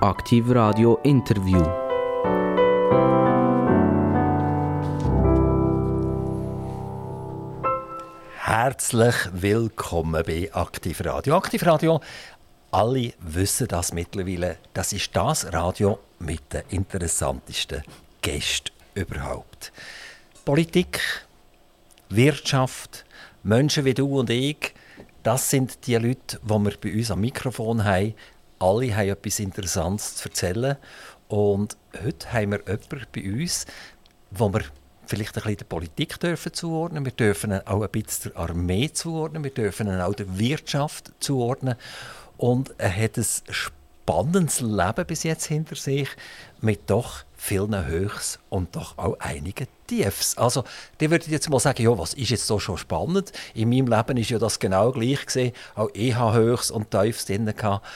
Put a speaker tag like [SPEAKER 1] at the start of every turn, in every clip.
[SPEAKER 1] Aktiv Radio Interview.
[SPEAKER 2] Herzlich willkommen bei Aktiv Radio. Aktiv Radio, alle wissen das mittlerweile, das ist das Radio mit den interessantesten Gästen überhaupt. Politik, Wirtschaft, Menschen wie du und ich, das sind die Leute, die wir bei uns am Mikrofon haben. Alle haben etwas Interessantes zu erzählen. Und heute haben wir jemanden bei uns, wo wir vielleicht ein bisschen der Politik dürfen zuordnen. Wir dürfen auch ein bisschen der Armee zuordnen. Wir dürfen auch der Wirtschaft zuordnen. Und er hat ein spannendes Leben bis jetzt hinter sich mit doch vielen Höchst und doch auch einigen Tiefs. Also, die würde jetzt mal sagen, ja, was ist jetzt so schon spannend? In meinem Leben ist ja das genau gleich gesehen. Auch ich habe Höchst und Tiefs drin gehabt.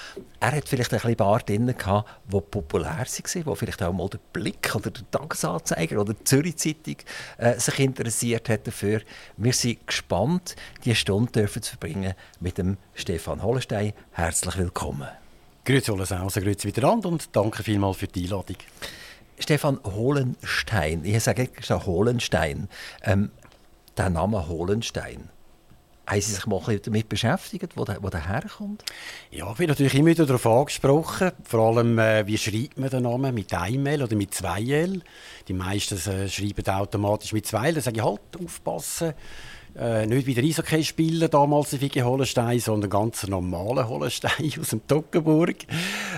[SPEAKER 2] Er hat vielleicht ein bisschen Bar drin gehabt, wo populär waren, wo vielleicht auch mal der Blick oder der Tagesanzeiger oder die Zürich Zeitung äh, sich interessiert hat dafür. Wir sind gespannt, diese Stunde dürfen zu verbringen mit dem Stefan Hollenstein. Herzlich willkommen.
[SPEAKER 3] Grüezi allerseits, grüezi miteinander und danke vielmals für die Einladung.
[SPEAKER 2] Stefan Hohlenstein, ich sage schon Hohlenstein, ähm, der Name Hohlenstein, haben Sie sich mal damit beschäftigt, wo der, wo der herkommt?
[SPEAKER 3] Ja, ich bin natürlich immer wieder darauf angesprochen. Vor allem, äh, wie schreibt man den Namen? Mit einem L oder mit zwei L? Die meisten äh, schreiben automatisch mit zwei L. Da sage ich halt, aufpassen. Äh, nicht wie der Eishockey-Spieler damals in Figi Hollenstein, sondern ganz normaler Hollenstein aus dem Toggenburg.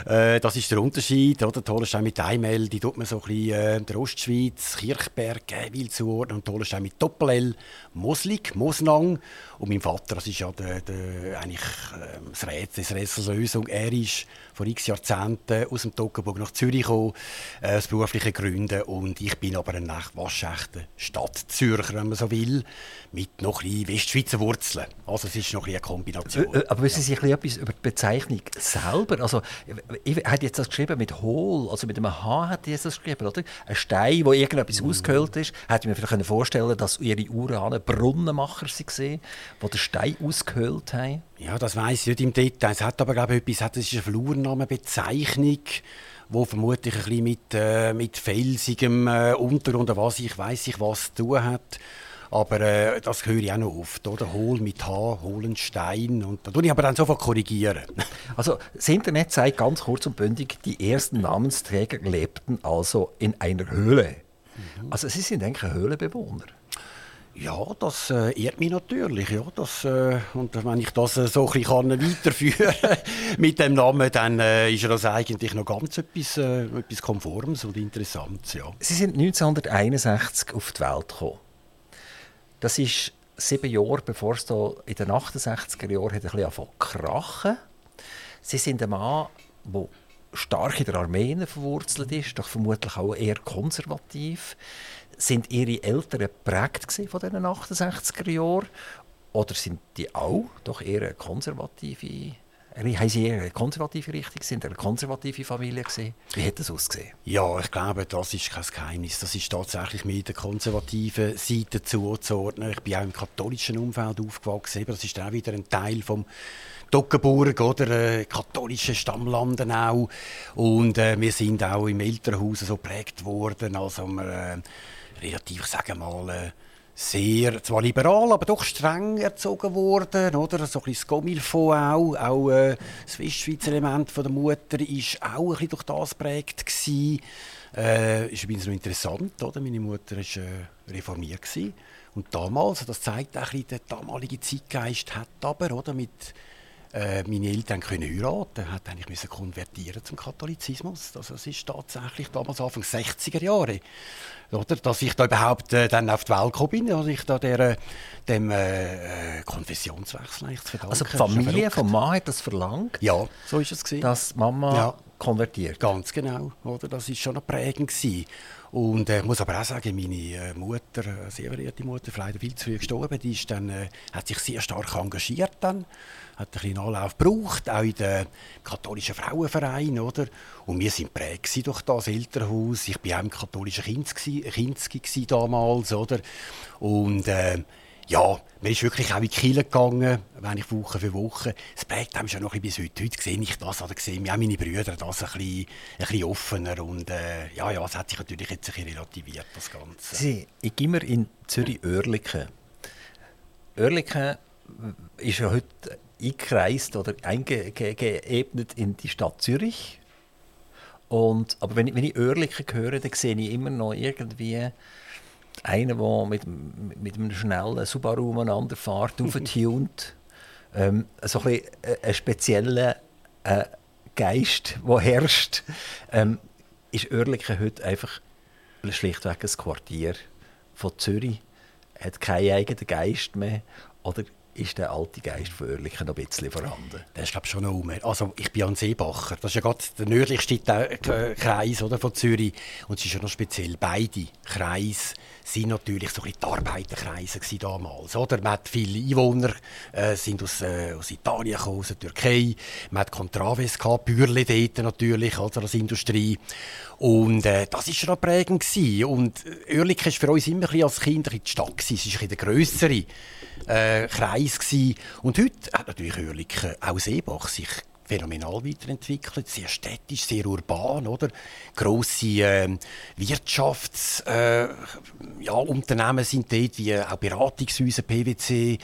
[SPEAKER 3] Äh, das ist der Unterschied. Oder? Der Hollenstein mit Einmel, die tut man so ein bisschen äh, der Ostschweiz, Kirchberg, Gäwil zuordnen. Und der Hollenstein mit Doppel-L, Moslig, Mosnang. Und mein Vater, das ist ja der, der, eigentlich äh, das Rätsel, das Rätselslösung. Er ist vor x Jahrzehnten aus dem Toggenburg nach Zürich gekommen, äh, aus beruflichen Gründen. Und ich bin aber ein waschechter Stadtzürcher, wenn man so will, mit noch ein Westschweizer Wurzeln. Also es ist noch ein eine Kombination.
[SPEAKER 2] Äh, äh, aber wissen Sie etwas über die Bezeichnung selber? Also, ich hätte jetzt das geschrieben mit Hohl, also mit einem H hat ich das geschrieben, oder? Ein Stein, wo irgendetwas mm. ausgehöhlt ist. Hätte ich mir vielleicht vorstellen dass Ihre Urahnen Brunnenmacher waren, die den Stein ausgehöhlt haben?
[SPEAKER 3] Ja, das weiß ich nicht im Detail. Es hat aber, glaube ich, etwas, das ist eine Flurnamenbezeichnung wo vermutlich ein bisschen mit, äh, mit felsigem äh, Untergrund, was ich weiß ich was zu tun hat. Aber äh, das höre ich auch noch oft, oder? Hol mit H, Holenstein. Und da tue ich aber dann sofort korrigieren.
[SPEAKER 2] Also das Internet zeigt ganz kurz und bündig, die ersten Namensträger lebten also in einer Höhle. Mhm. Also sie sind eigentlich Höhlenbewohner.
[SPEAKER 3] Ja, das äh, ehrt mich natürlich. Ja, das, äh, und wenn ich das äh, so ein bisschen weiterführen kann mit dem Namen, dann äh, ist das eigentlich noch ganz etwas, äh, etwas Konformes und Interessantes. Ja.
[SPEAKER 2] Sie sind 1961 auf die Welt gekommen. Das ist sieben Jahre, bevor es in den 68er Jahren hat ein bisschen angefangen krachen. Sie sind ein Mann, der stark in der Armee verwurzelt ist, doch vermutlich auch eher konservativ. Sind Ihre Eltern geprägt von diesen 68er Jahren? Oder sind die auch doch eher eine konservative haben Sie eher eine konservative Richtung? Sind eine konservative Familie gewesen? Wie hat das ausgesehen?
[SPEAKER 3] Ja, ich glaube, das ist kein Geheimnis. Das ist tatsächlich mit der konservativen Seite zuzuordnen. Ich bin auch im katholischen Umfeld aufgewachsen. Das ist auch wieder ein Teil vom Toggenburg oder äh, katholische Stammlanden auch. Und äh, wir sind auch im Elternhaus so geprägt worden. Also wir, äh, relativ, sagen wir mal, äh, sehr, zwar liberal, aber doch streng erzogen worden, oder? So ein bisschen das Gomilfo auch, auch äh, das Westschweizer Element von der Mutter ist auch ein bisschen durch das geprägt gewesen. Äh, ist übrigens noch interessant, oder? Meine Mutter war äh, reformiert gewesen. und damals, das zeigt auch ein bisschen, der damalige Zeitgeist hat aber, oder, mit äh, meine Eltern können heiraten, hat eigentlich müssen konvertieren zum Katholizismus. Also das ist tatsächlich damals Anfang 60er Jahre oder? Dass ich da überhaupt äh, dann auf die Welt gekommen bin, dass ich da der, äh, dem äh, äh, Konfessionswechsel eigentlich zu
[SPEAKER 2] verdanken. Also die Familie vom Mann hat das verlangt?
[SPEAKER 3] Ja, so ist es gewesen.
[SPEAKER 2] Dass Mama ja. konvertiert?
[SPEAKER 3] Ganz genau, oder? Das ist schon prägend gewesen. Und äh, ich muss aber auch sagen, meine äh, Mutter, eine sehr verehrte Mutter, leider viel zu früh gestorben, die ist dann, äh, hat sich sehr stark engagiert dann hat ein bisschen Anlauf gebraucht, auch in den katholischen Frauenverein, oder? Und wir sind prägt durch das Elternhaus. Ich war auch im katholischen Kinski damals, oder? Und äh, ja, man ist wirklich auch in die Kiel gegangen, wenn ich Woche für Woche. Es prägt einem schon noch ein bisschen bis heute. Heute sehe ich das oder sehe auch meine Brüder das ein bisschen, ein bisschen offener. Und äh, ja, ja, es hat sich natürlich jetzt ein bisschen relativiert, das Ganze.
[SPEAKER 2] Sie, ich gehe immer in Zürich-Oerlikon. Oerlikon ist ja heute eingekreist oder eingeebnet in die Stadt Zürich. Und, aber wenn ich, wenn ich Oerlikon höre, dann sehe ich immer noch irgendwie einer, der mit, mit einem schnellen Subaru umeinander fährt, auftunt. ähm, so ein, bisschen ein spezieller äh, Geist, der herrscht. Ähm, ist Oerlikon heute einfach schlichtweg ein Quartier von Zürich? Hat keinen eigenen Geist mehr? Oder ist der alte Geist von Oerlikon noch ein bisschen vorhanden?
[SPEAKER 3] Der ist glaube schon noch mehr. Also ich bin an Seebacher. Das ist ja gerade der nördlichste Kreis oder, von Zürich. Und es ist ja noch speziell beide Kreise sind natürlich so die Arbeiterkreise damals. Oder? Man hat viele Einwohner äh, sind aus, äh, aus Italien gekommen, aus der Türkei. Man hat Contraves gehabt, Bürle dort natürlich, also als Industrie. Und äh, das war schon prägend. Gewesen. Und Oerlikon war für uns immer ein als Kind die Stadt. Gewesen. Es war ein der grössere äh, Kreis. Gewesen. Und heute hat natürlich Oerlikon, auch Seebach, sich phänomenal weiterentwickelt, sehr städtisch, sehr urban, oder? Grosse äh, Wirtschaftsunternehmen äh, ja, sind dort, wie auch Beratungshäuser, PwC,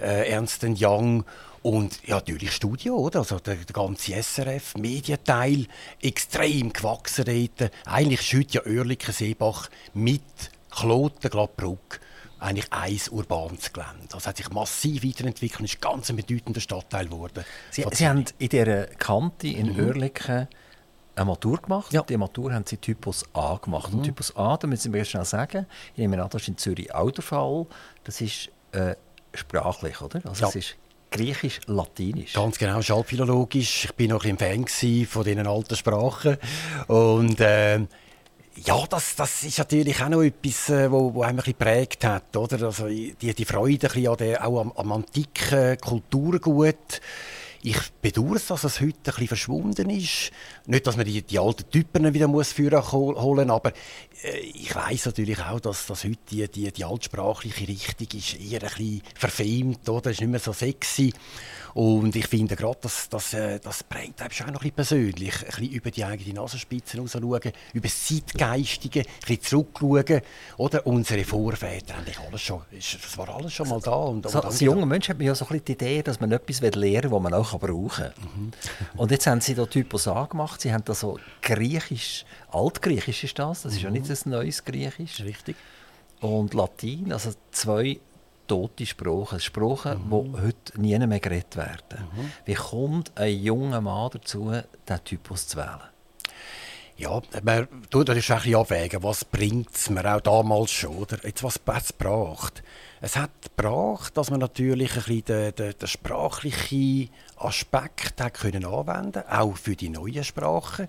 [SPEAKER 3] äh, Ernst Young und ja, natürlich Studio, oder? Also der, der ganze SRF, Medienteil, extrem gewachsen dort. Eigentlich ist heute ja Oerlikon Seebach mit Kloten, Gladbruck eigentlich ein urbanes Gelände. Das hat sich massiv weiterentwickelt und ist ganz ein bedeutender Stadtteil geworden.
[SPEAKER 2] Sie, Sie haben in dieser Kante in mhm. Oerlikon eine Matur gemacht. Ja. Die Matur haben Sie Typus A gemacht. Mhm. Und Typus A, da müssen wir schnell sagen, ich nehme an, das ist in Zürich auch der Fall. Das ist äh, sprachlich, oder? Also ja. es ist Griechisch-Latinisch.
[SPEAKER 3] Ganz genau, schallphilologisch. Ich war noch ein Fan von diesen alten Sprachen. Und äh, ja, das, das ist natürlich auch noch etwas, äh, wo, wo einem ein geprägt hat, oder? Also die, die Freude ein an der, auch am, am antiken Kulturgut. Ich bedauere es, dass es heute ein bisschen verschwunden ist. Nicht, dass man die, die alten Typen wieder muss holen, aber äh, ich weiß natürlich auch, dass, dass heute die, die, die altsprachliche Richtung ist eher ein bisschen verfemt, oder? Ist nicht mehr so sexy. Und ich finde gerade, dass, dass, äh, das prägt einem schon noch ein bisschen persönlich. Ein bisschen über die eigene Nasenspitze raus schauen, über das Zeitgeistige, ein bisschen zurückschauen. Oder unsere Vorväter, eigentlich alles schon, das war alles schon mal da. Und,
[SPEAKER 2] so, als junger Mensch hat man ja so ein bisschen die Idee, dass man etwas lernen will, das man auch brauchen kann. Mhm. und jetzt haben sie da Typos angemacht. Sie haben da so griechisch, altgriechisch ist das, das ist mhm. ja nicht ein neues Griechisch.
[SPEAKER 3] Richtig.
[SPEAKER 2] Und Latein, also zwei tote Sprachen, Sprachen, mhm. die heute nie mehr geredet werden. Mhm. Wie kommt ein junger Mann dazu, diesen Typus zu wählen?
[SPEAKER 3] Ja, man tut das bisschen abwägen, was bringt es mir auch damals schon, oder? Jetzt, was es gebracht? Es hat gebracht, dass man natürlich ein bisschen den, den, den sprachlichen Aspekt hat können anwenden auch für die neuen Sprachen.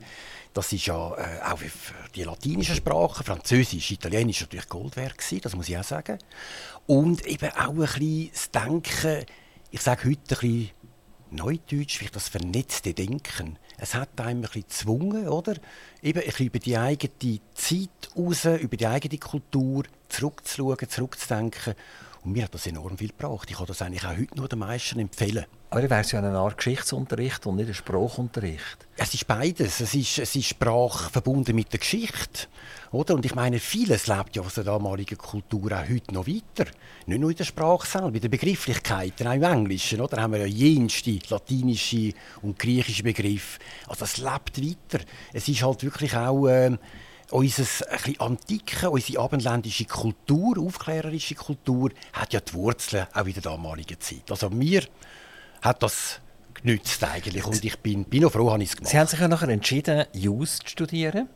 [SPEAKER 3] Das ist ja äh, auch für die latinischen Sprachen, Französisch, Italienisch natürlich Gold wert gewesen, das muss ich auch sagen. Und eben auch ein bisschen das Denken, ich sage heute ein bisschen Neudeutsch, vielleicht das vernetzte Denken. Es hat einem ein bisschen gezwungen, oder? Eben ein über die eigene Zeit raus, über die eigene Kultur zurückzuschauen, zurückzudenken. Und mir hat das enorm viel gebracht. Ich kann das eigentlich auch heute nur den meisten empfehlen.
[SPEAKER 2] Aber wäre es ja eine Art Geschichtsunterricht und nicht ein Sprachunterricht.
[SPEAKER 3] Es ist beides. Es ist, es ist Sprache verbunden mit der Geschichte. Oder? Und ich meine, vieles lebt ja aus der damaligen Kultur auch heute noch weiter. Nicht nur in der Sprache selber, in den Begrifflichkeiten, auch im Englischen. Da haben wir ja jenste latinische und griechische Begriffe. Also es lebt weiter. Es ist halt wirklich auch... Äh, unser antike, unsere abendländische Kultur, aufklärerische Kultur, hat ja die Wurzeln auch in der damaligen Zeit. Also mir hat das genützt eigentlich und ich bin, bin auch froh, dass ich es gemacht
[SPEAKER 2] Sie haben sich ja nachher entschieden, Jus zu studieren.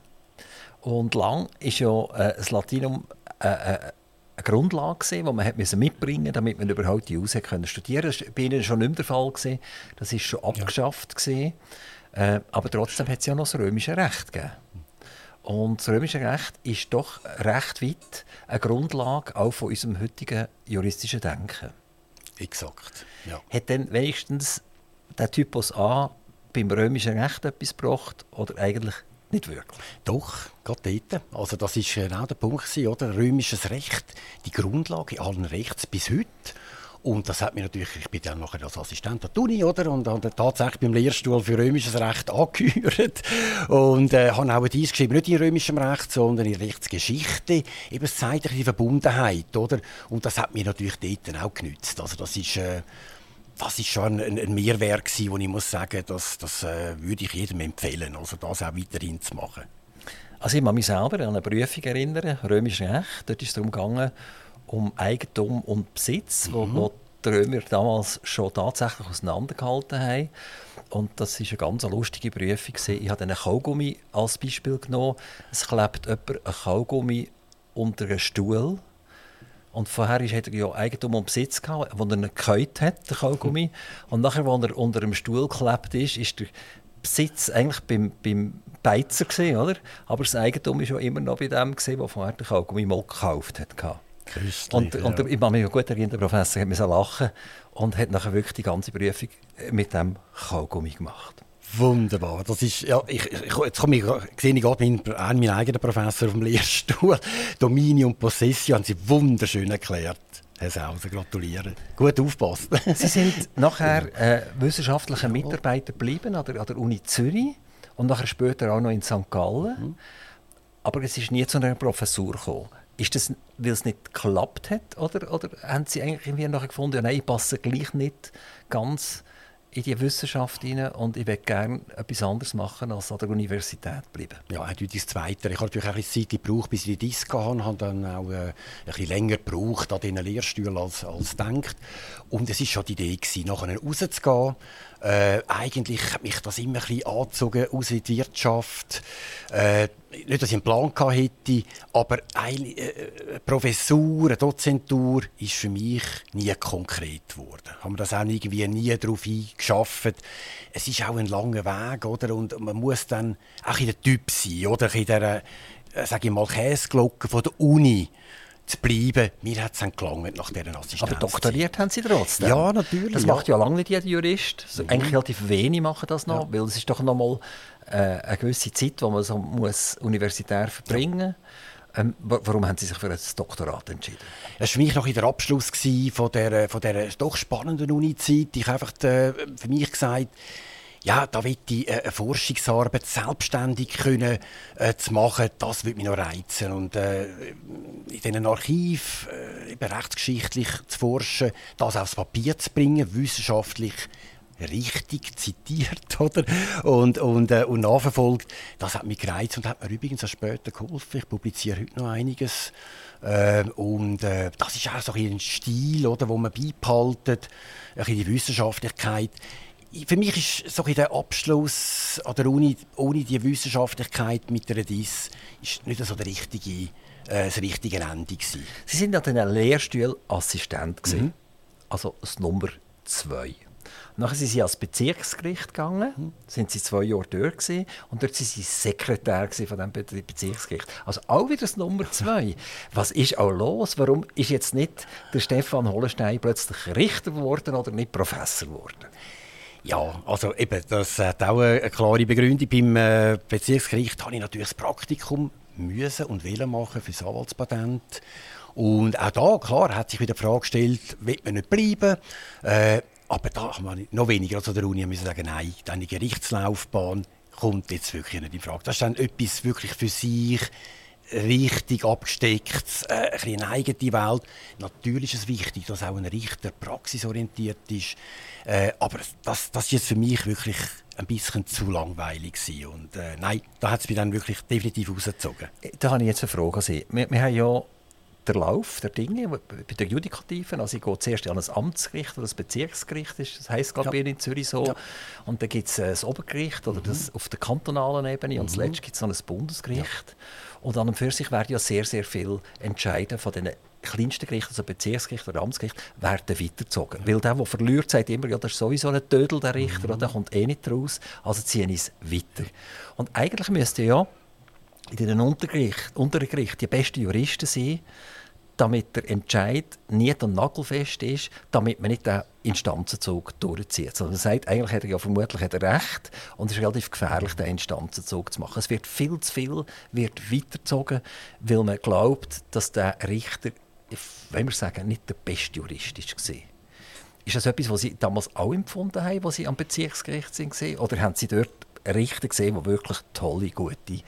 [SPEAKER 2] Und lang ist ja äh, das Latinum äh, äh, eine Grundlage die man hat mitbringen musste, damit man überhaupt die Jus studieren konnte. Das war bei Ihnen schon nicht mehr der Fall. Gewesen. Das war schon abgeschafft. Ja. Äh, aber trotzdem hat es ja noch das römische Recht gegeben. Und das römische Recht ist doch recht weit eine Grundlage auch von unserem heutigen juristischen Denken.
[SPEAKER 3] Exakt. Ja.
[SPEAKER 2] Hat dann wenigstens der Typus A beim römischen Recht etwas gebracht oder eigentlich nicht wirklich.
[SPEAKER 3] Doch, gerade dort. Also das ist genau der Punkt, oder? Römisches Recht, die Grundlage allen Rechts bis heute. Und das hat mir natürlich, ich bin dann nachher als Assistent an der Uni, oder? Und habe tatsächlich beim Lehrstuhl für römisches Recht angehört. Und äh, habe auch dies geschrieben, nicht in römischem Recht, sondern in Rechtsgeschichte. Eben es zeigt die Verbundenheit, oder? Und das hat mir natürlich dort auch genützt. Also das ist... Äh, das ist schon ein, ein Mehrwert gewesen, wo ich muss sagen, das, das äh, würde ich jedem empfehlen, also das auch weiterhin zu machen.
[SPEAKER 2] Also ich kann mich selber an eine Prüfung erinnern, römisches Recht. Dort ist es darum gegangen, um Eigentum und Besitz, mhm. wo, wo die Römer damals schon tatsächlich auseinandergehalten haben. Und das war eine ganz lustige Prüfung. Ich habe einen Kaugummi als Beispiel genommen. Es klebt jemand ein Kaugummi unter einem Stuhl. Und vorher hat er ja Eigentum und Besitz gehabt, wo er ihn gekäut hat, der Kaugummi. Und nachher, als er unter dem Stuhl geklebt ist, ist der Besitz eigentlich beim, beim Beizer gewesen, oder? Aber das Eigentum war ja immer noch bei dem gewesen, wo vorher der Kaugummi mal gekauft hat.
[SPEAKER 3] Christlich,
[SPEAKER 2] und, ja. und ich kann mich gut erinnern, der Professor hat lachen und hat nachher wirklich die ganze Prüfung mit dem Kaugummi gemacht.
[SPEAKER 3] Wunderbar. Das ist, ja, ich, ich, jetzt komme ich, sehe ich gerade meinen, meinen eigenen Professor auf dem Lehrstuhl. Domini und Possessio haben Sie wunderschön erklärt. Herr Sauser, gratuliere. Gut aufpassen.
[SPEAKER 2] Sie sind nachher äh, wissenschaftlicher Mitarbeiter geblieben an der, an der Uni Zürich und nachher später auch noch in St. Gallen. Mhm. Aber es ist nie zu einer Professur gekommen. Ist das, weil es nicht geklappt hat? Oder, oder haben Sie eigentlich irgendwie nachher gefunden, ja, nein, ich passe gleich nicht ganz in die Wissenschaft hinein und ich würde gerne etwas anderes machen, als an der Universität bleiben.
[SPEAKER 3] Ja, eindeutig das Zweite. Ich habe natürlich auch eine Zeit gebraucht, bis ich die Disco. Ich habe dann auch äh, ein bisschen länger gebraucht an diesen Lehrstühlen als, als denkt. Und es war schon die Idee, gewesen, nachher rauszugehen. Äh, eigentlich hat mich das immer ein bisschen angezogen, aus die Wirtschaft. Äh, nicht, dass ich einen Plan hätte, aber eine äh, Professur, eine Dozentur ist für mich nie konkret geworden. Haben wir das auch irgendwie nie darauf eingeschafft. Es ist auch ein langer Weg, oder? Und man muss dann auch in der Typ sein, oder? In der, äh, sage ich mal, Käseglocke von der Uni zu bleiben. Mir hat es dann gelangt nach dieser Assistenz.
[SPEAKER 2] Aber doktoriert haben Sie trotzdem?
[SPEAKER 3] Ja, natürlich.
[SPEAKER 2] Das
[SPEAKER 3] ja.
[SPEAKER 2] macht ja lange nicht jeder Jurist. Mhm. Eigentlich relativ wenig machen das noch, ja. weil es ist doch noch mal äh, eine gewisse Zeit, die man so muss universitär verbringen muss. Ähm, warum haben Sie sich für ein Doktorat entschieden?
[SPEAKER 3] Es war für mich noch in der Abschluss von dieser, von dieser doch spannenden Uni-Zeit. Ich habe einfach äh, für mich gesagt, ja, da will ich äh, eine Forschungsarbeit selbstständig können, äh, zu machen, das würde mich noch reizen. Und äh, in diesen Archiv äh, rechtsgeschichtlich zu forschen, das aufs Papier zu bringen, wissenschaftlich richtig zitiert oder? Und, und, äh, und nachverfolgt, das hat mich gereizt und hat mir übrigens auch später geholfen. Ich publiziere heute noch einiges. Äh, und äh, das ist auch so ein Stil, oder, wo man beibehaltet, ein bisschen die Wissenschaftlichkeit für mich ist so der Abschluss an der Uni ohne die Wissenschaftlichkeit mit der DIS ist nicht so der richtige, äh, das richtige Ende gewesen.
[SPEAKER 2] Sie sind an den Lehrstuhl Assistent mhm. also das Nummer zwei. Nachher sind sie ans Bezirksgericht gegangen, mhm. sind sie zwei Jahre dort gewesen, und dort sind sie Sekretär von dem Bezirksgericht. Also auch wieder das Nummer zwei. Was ist auch los? Warum ist jetzt nicht der Stefan Hollenstein plötzlich Richter geworden oder nicht Professor geworden?
[SPEAKER 3] Ja, also eben, das hat auch eine klare Begründung. Beim äh, Bezirksgericht habe ich natürlich das Praktikum müssen und wollen machen für das Anwaltspatent. Und auch da, klar, hat sich wieder die Frage gestellt, will man nicht bleiben? Äh, aber da haben wir noch weniger als an der Uni müssen sagen, nein, deine Gerichtslaufbahn kommt jetzt wirklich nicht in Frage. Das ist dann etwas wirklich für sich richtig abgesteckt, äh, ein eine eigene Welt. Natürlich ist es wichtig, dass auch ein Richter praxisorientiert ist. Äh, aber das, das ist jetzt für mich wirklich ein bisschen zu langweilig gewesen. Und äh, nein, da hat es mich dann wirklich definitiv rausgezogen.
[SPEAKER 2] Da habe ich jetzt eine Frage an Sie. Wir, wir haben ja der Lauf der Dinge bei der Judikativen. Also ich gehe zuerst an ein Amtsgericht oder das Bezirksgericht, das heisst glaube ja. in Zürich so. Ja. Und dann gibt es das Obergericht oder mhm. das auf der kantonalen Ebene mhm. und zuletzt gibt es noch ein Bundesgericht. Ja. Und an und für sich werden ja sehr, sehr viel Entscheiden von den kleinsten Gerichten, also Bezirksgericht oder Amtsgericht, werden weitergezogen. Weil der, der verliert, sagt immer, ja, das ist sowieso ein Tödel, der Richter, mhm. der kommt eh nicht raus, also ziehen es weiter. Und eigentlich müsste ja in den Untergericht, Untergericht die besten Juristen sein, damit der Entscheid nicht und nagelfest ist, damit man nicht den Instanzenzug durchzieht. Sondern er sagt, eigentlich hat er ja vermutlich hat er recht und es ist relativ gefährlich, den Instanzenzug zu machen. Es wird viel zu viel wird weitergezogen, weil man glaubt, dass der Richter, wenn wir sagen, nicht der beste Jurist ist. Ist das etwas, was Sie damals auch empfunden haben, als Sie am Bezirksgericht waren? Oder haben Sie dort Richter gesehen, die wirklich tolle, gute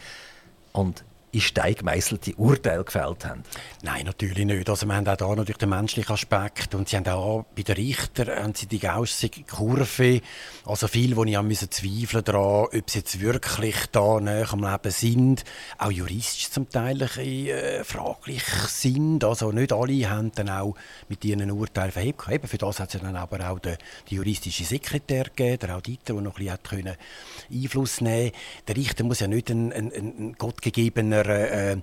[SPEAKER 2] und in Stein gemeißelte Urteile gefällt haben?
[SPEAKER 3] Nein, natürlich nicht. Also wir haben auch da natürlich den menschlichen Aspekt und sie haben auch bei den Richtern haben sie die gaustige Kurve, also viel, wo ich auch müssen zweifeln daran, ob sie jetzt wirklich da näher am Leben sind, auch juristisch zum Teil ein bisschen, äh, fraglich sind. Also nicht alle haben dann auch mit ihren Urteilen verhebt. Eben für das hat es dann aber auch den, den juristischen Sekretär gegeben, der Auditor, der noch ein bisschen Einfluss nehmen konnte. Der Richter muss ja nicht ein, ein, ein gottgegebener einer äh,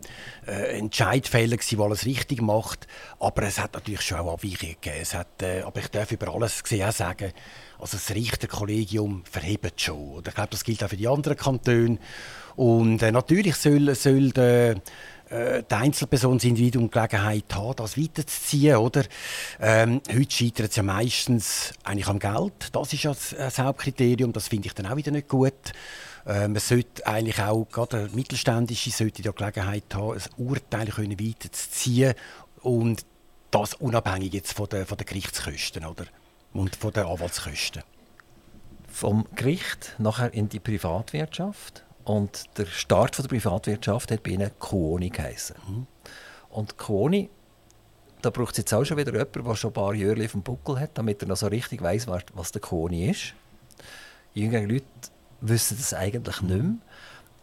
[SPEAKER 3] äh, Entscheidfehler der alles richtig macht. Aber es hat natürlich schon auch Abweichungen gegeben. Es hat, äh, aber ich darf über alles gesehen sagen, also das Richterkollegium verhebt schon. Oder ich glaube, das gilt auch für die anderen Kantone. Und äh, natürlich soll, soll der, äh, die Einzelperson das Individuum Gelegenheit haben, das weiterzuziehen. Oder? Ähm, heute scheitert es ja meistens eigentlich am Geld. Das ist ja das, das Hauptkriterium. Das finde ich dann auch wieder nicht gut. Äh, man sollte eigentlich auch, gerade der Mittelständische sollte die Gelegenheit haben, ein Urteil können weiterzuziehen und das unabhängig jetzt von den, von den Gerichtskosten oder? und von den Anwaltskosten.
[SPEAKER 2] Vom Gericht nachher in die Privatwirtschaft und der Start von der Privatwirtschaft hat bei ihnen Kuoni geheißen. Mhm. Und Kuoni, da braucht es jetzt auch schon wieder jemanden, der schon ein paar Jahre auf dem Buckel hat, damit er noch so richtig weiß, was der Kuoni ist. Jüngere Leute wissen das eigentlich nicht mehr.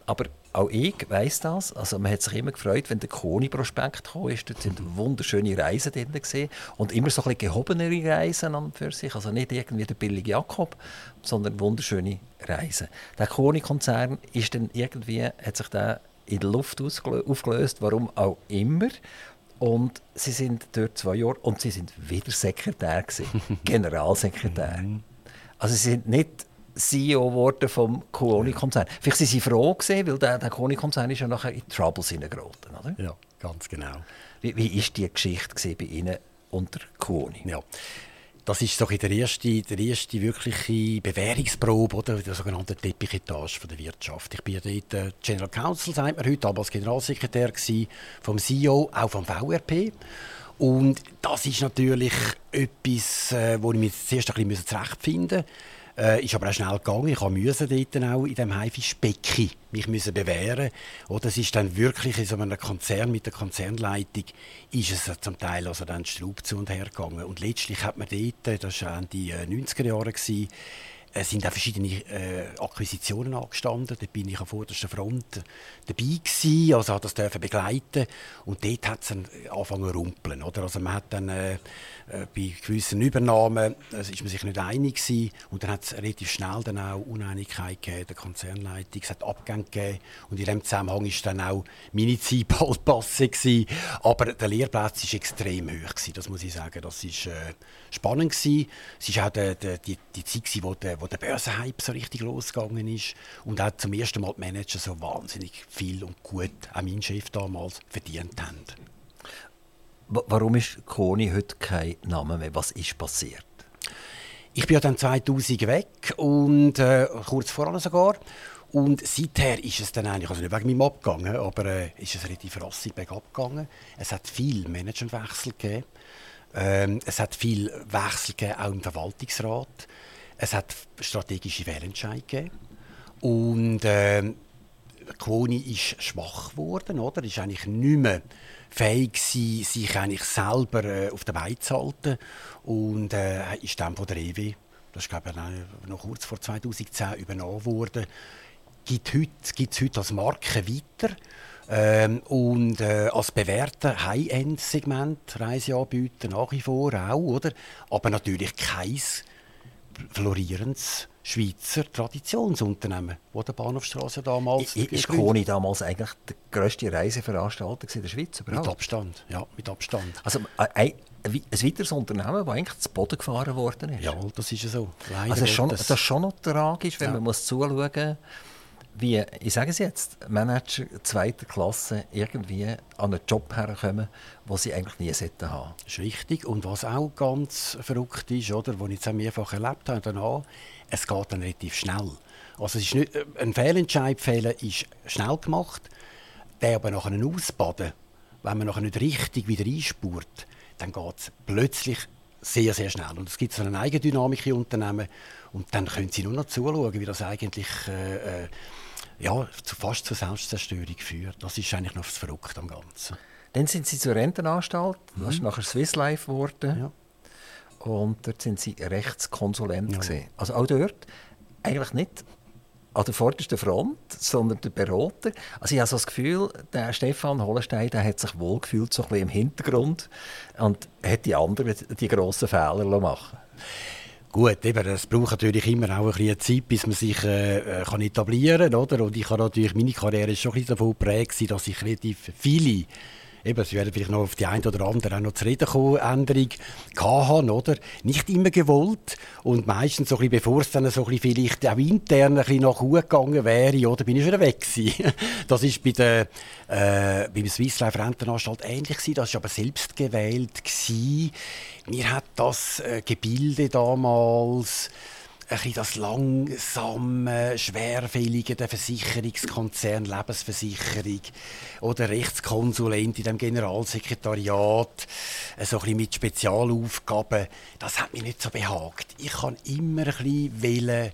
[SPEAKER 2] Aber auch ich weiß das. Also man hat sich immer gefreut, wenn der Koni-Prospekt kam. Ist. Dort sind wunderschöne Reisen drin gesehen und immer so ein gehobenere Reisen an für sich. Also nicht irgendwie der billige Jakob, sondern wunderschöne Reisen. Der Koni-Konzern ist dann irgendwie, hat sich da in der Luft aufgelöst, warum auch immer. Und sie sind dort zwei Jahre und sie sind wieder Sekretär gewesen, Generalsekretär. Mhm. Also sie sind nicht CEO geworden vom Kuoni-Konzern. Vielleicht waren sie froh gewesen, weil der, der Kuoni-Konzern ist ja nachher in Troubles hineingeraten, oder?
[SPEAKER 3] Ja, ganz genau.
[SPEAKER 2] Wie, wie ist die Geschichte bei Ihnen unter Kuoni?
[SPEAKER 3] Ja. Das ist doch der erste, der erste wirkliche Bewährungsprobe, oder? der sogenannten Teppichetage der Wirtschaft. Ich bin dort äh, General Counsel, sagt man heute, damals Generalsekretär vom CEO, auch vom VRP. Und das ist natürlich etwas, äh, wo ich mich zuerst ein bisschen zurechtfinden musste. Äh, ist aber auch schnell gegangen. Ich musste dort auch in diesem Haifischbecken mich müssen bewähren. Oh, das ist dann wirklich in so einem Konzern mit der Konzernleitung ist es zum Teil also dann Straub zu und her gegangen. Und letztlich hat man dort, das war die 90er Jahre, gewesen, es sind auch verschiedene äh, Akquisitionen angestanden. Da bin ich an vorderster Front dabei gewesen, also hat das dürfen begleiten. Und dort hat es angefangen zu rumpeln. Oder? Also man hat dann äh, äh, bei gewissen Übernahmen also ist man sich nicht einig gewesen. Und dann hat es relativ schnell dann auch Uneinigkeit gegeben, der Konzernleitung. Es hat Abgänge gegeben. Und in diesem Zusammenhang ist dann auch meine Zeit bald. Aber der Lehrplatz war extrem hoch gewesen, das muss ich sagen. Das ist äh, spannend gewesen. Es war auch die, die, die, Zeit gewesen, wo der, wo der Börsenhype so richtig losgegangen ist. Und auch zum ersten Mal die Manager so wahnsinnig viel und gut, auch mein Chef damals, verdient haben.
[SPEAKER 2] Warum ist Koni heute kein Name mehr? Was ist passiert?
[SPEAKER 3] Ich bin ja dann 2000 weg und äh, kurz voran sogar. Und seither ist es dann eigentlich, also nicht wegen meinem abgegangen, aber äh, ist es relativ rassig bergab gegangen. Es hat viel Managerwechsel gegeben. Ähm, es hat viel Wechsel gegeben, auch im Verwaltungsrat. Es hat strategische Fehlentscheide gegeben. Und äh, Koni ist schwach geworden, oder? Ist eigentlich nicht mehr fähig gewesen, sich eigentlich selber äh, auf der Beine zu halten und äh, ist dann von der EW, das ist glaube ich noch kurz vor 2010 übernommen worden, gibt heute, gibt's heute als Marke weiter ähm, und äh, als bewährter High-End-Segment Reiseanbieter nach wie vor auch, oder? aber natürlich kein florierendes Schweizer Traditionsunternehmen, wo der Bahnhofstrasse damals
[SPEAKER 2] I, Ist Koni damals eigentlich der grösste Reiseveranstalter in der Schweiz
[SPEAKER 3] überhaupt? Mit Abstand, ja, mit Abstand.
[SPEAKER 2] Also ein, ein weiteres Unternehmen, das eigentlich zu Boden gefahren worden ist?
[SPEAKER 3] Ja, das ist ja so.
[SPEAKER 2] Leider also schon, das ist schon noch tragisch, wenn ja. man muss zuschauen wie, ich sage es jetzt, Manager zweiter Klasse irgendwie an einen Job herkommen, den sie eigentlich nie sollten haben.
[SPEAKER 3] Das ist richtig. Und was auch ganz verrückt ist, oder, was ich jetzt mehrfach erlebt habe, danach, es geht dann relativ schnell. Also es ist nicht, ein Fehlentscheid fehlen ist schnell gemacht, der aber nach einem Ausbaden, wenn man nachher nicht richtig wieder einspurt, dann geht es plötzlich sehr, sehr schnell. Und es gibt so eine Eigendynamik in Unternehmen und dann können sie nur noch zuschauen, wie das eigentlich äh, äh ja, fast zur Selbstzerstörung führt. Das ist eigentlich noch das Verrückte am Ganzen.
[SPEAKER 2] Dann sind sie zur Rentenanstalt, das ist mhm. nachher Swiss Life geworden. Ja. Und dort sind sie Rechtskonsulent. Ja. Also auch dort eigentlich nicht an der vordersten Front, sondern der Berater. Also ich habe so das Gefühl, der Stefan Hollenstein der hat sich wohlgefühlt so ein bisschen im Hintergrund und hat die anderen die grossen Fehler machen
[SPEAKER 3] Gut, eben, es braucht natürlich immer auch ein bisschen Zeit, bis man sich äh, äh kann etablieren kann. Und ich habe natürlich, meine Karriere ist schon ein bisschen davon geprägt, dass ich relativ viele eben, es werden vielleicht noch auf die eine oder andere auch noch zu reden kommen, Änderung gehabt oder? Nicht immer gewollt. Und meistens, so ein bisschen, bevor es dann so ein bisschen vielleicht auch intern ein bisschen nach gegangen wäre, oder, bin ich schon weg gewesen. Das ist bei der, äh, beim Swiss Life Rentenanstalt ähnlich gewesen. Das war aber selbst gewählt gewesen. Mir hat das äh, Gebilde damals ein das langsame, schwerfällige der Versicherungskonzern Lebensversicherung oder Rechtskonsulent in dem Generalsekretariat, äh, so ein mit Spezialaufgaben, das hat mich nicht so behagt. Ich kann immer ein bisschen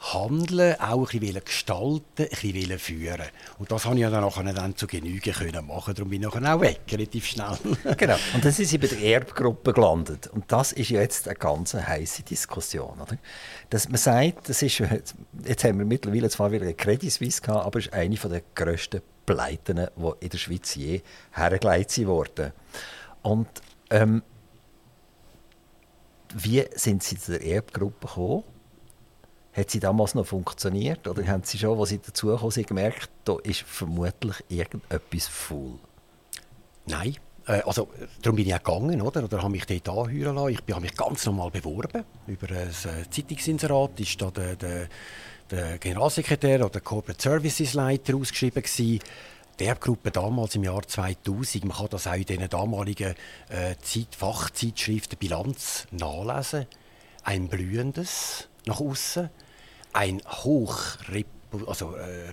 [SPEAKER 3] handeln, auch ein bisschen gestalten, ein bisschen führen. Und das habe ich dann nachher dann zu Genüge können machen. Darum bin ich nachher auch weg, relativ schnell.
[SPEAKER 2] genau. Und dann sind Sie bei der Erbgruppe gelandet. Und das ist jetzt eine ganz heiße Diskussion. Oder? Dass man sagt, das ist, jetzt haben wir mittlerweile zwar wieder eine Credit Suisse gehabt, aber es ist eine der grössten Pleiten, die in der Schweiz je hergeleitet wurden. Und ähm, wie sind Sie zu der Erbgruppe gekommen? Hat sie damals noch funktioniert? Oder haben Sie schon, als Sie dazugekommen sind, gemerkt, da ist vermutlich irgendetwas faul?
[SPEAKER 3] Nein. Äh, also, darum bin ich auch gegangen, oder? Oder habe mich dort anhören lassen. Ich habe mich ganz normal beworben. Über ein äh, Zeitungsinserat ist da der, der, der Generalsekretär oder Corporate Services Leiter ausgeschrieben gewesen. Die Erbgruppe damals im Jahr 2000, man kann das auch in den damaligen äh, Zeit, Fachzeitschriften Bilanz nachlesen. Ein blühendes, nach außen ein hoch also, äh,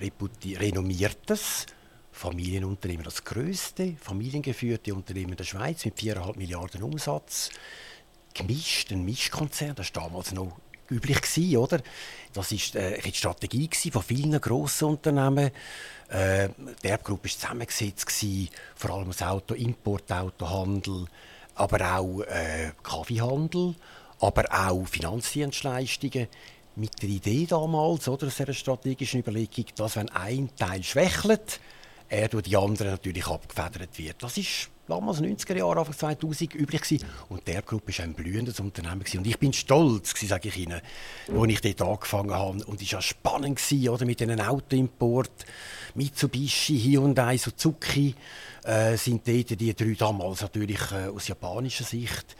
[SPEAKER 3] renommiertes Familienunternehmen, das größte familiengeführte Unternehmen der Schweiz mit 4,5 Milliarden Umsatz. Gemischt, ein Mischkonzern, das war damals noch üblich gewesen, oder? Das war äh, die Strategie von vielen grossen Unternehmen. Äh, die Erbgruppe war zusammengesetzt, gewesen, vor allem das Auto, Importautohandel, aber auch äh, Kaffeehandel aber auch Finanzdienstleistungen mit der Idee damals, oder, dieser strategischen Überlegung, dass wenn ein Teil schwächelt, er durch die anderen natürlich abgefedert wird. Das ist damals 90er Jahre, Anfang 2000 üblich gewesen. Und der Gruppe war ein blühendes Unternehmen gewesen. Und ich bin stolz, sage ich Ihnen, als ich dort angefangen habe. Und es war spannend gewesen, oder, mit diesen Autoimport, Mitsubishi, Hyundai, Suzuki, äh, sind dort die drei damals natürlich äh, aus japanischer Sicht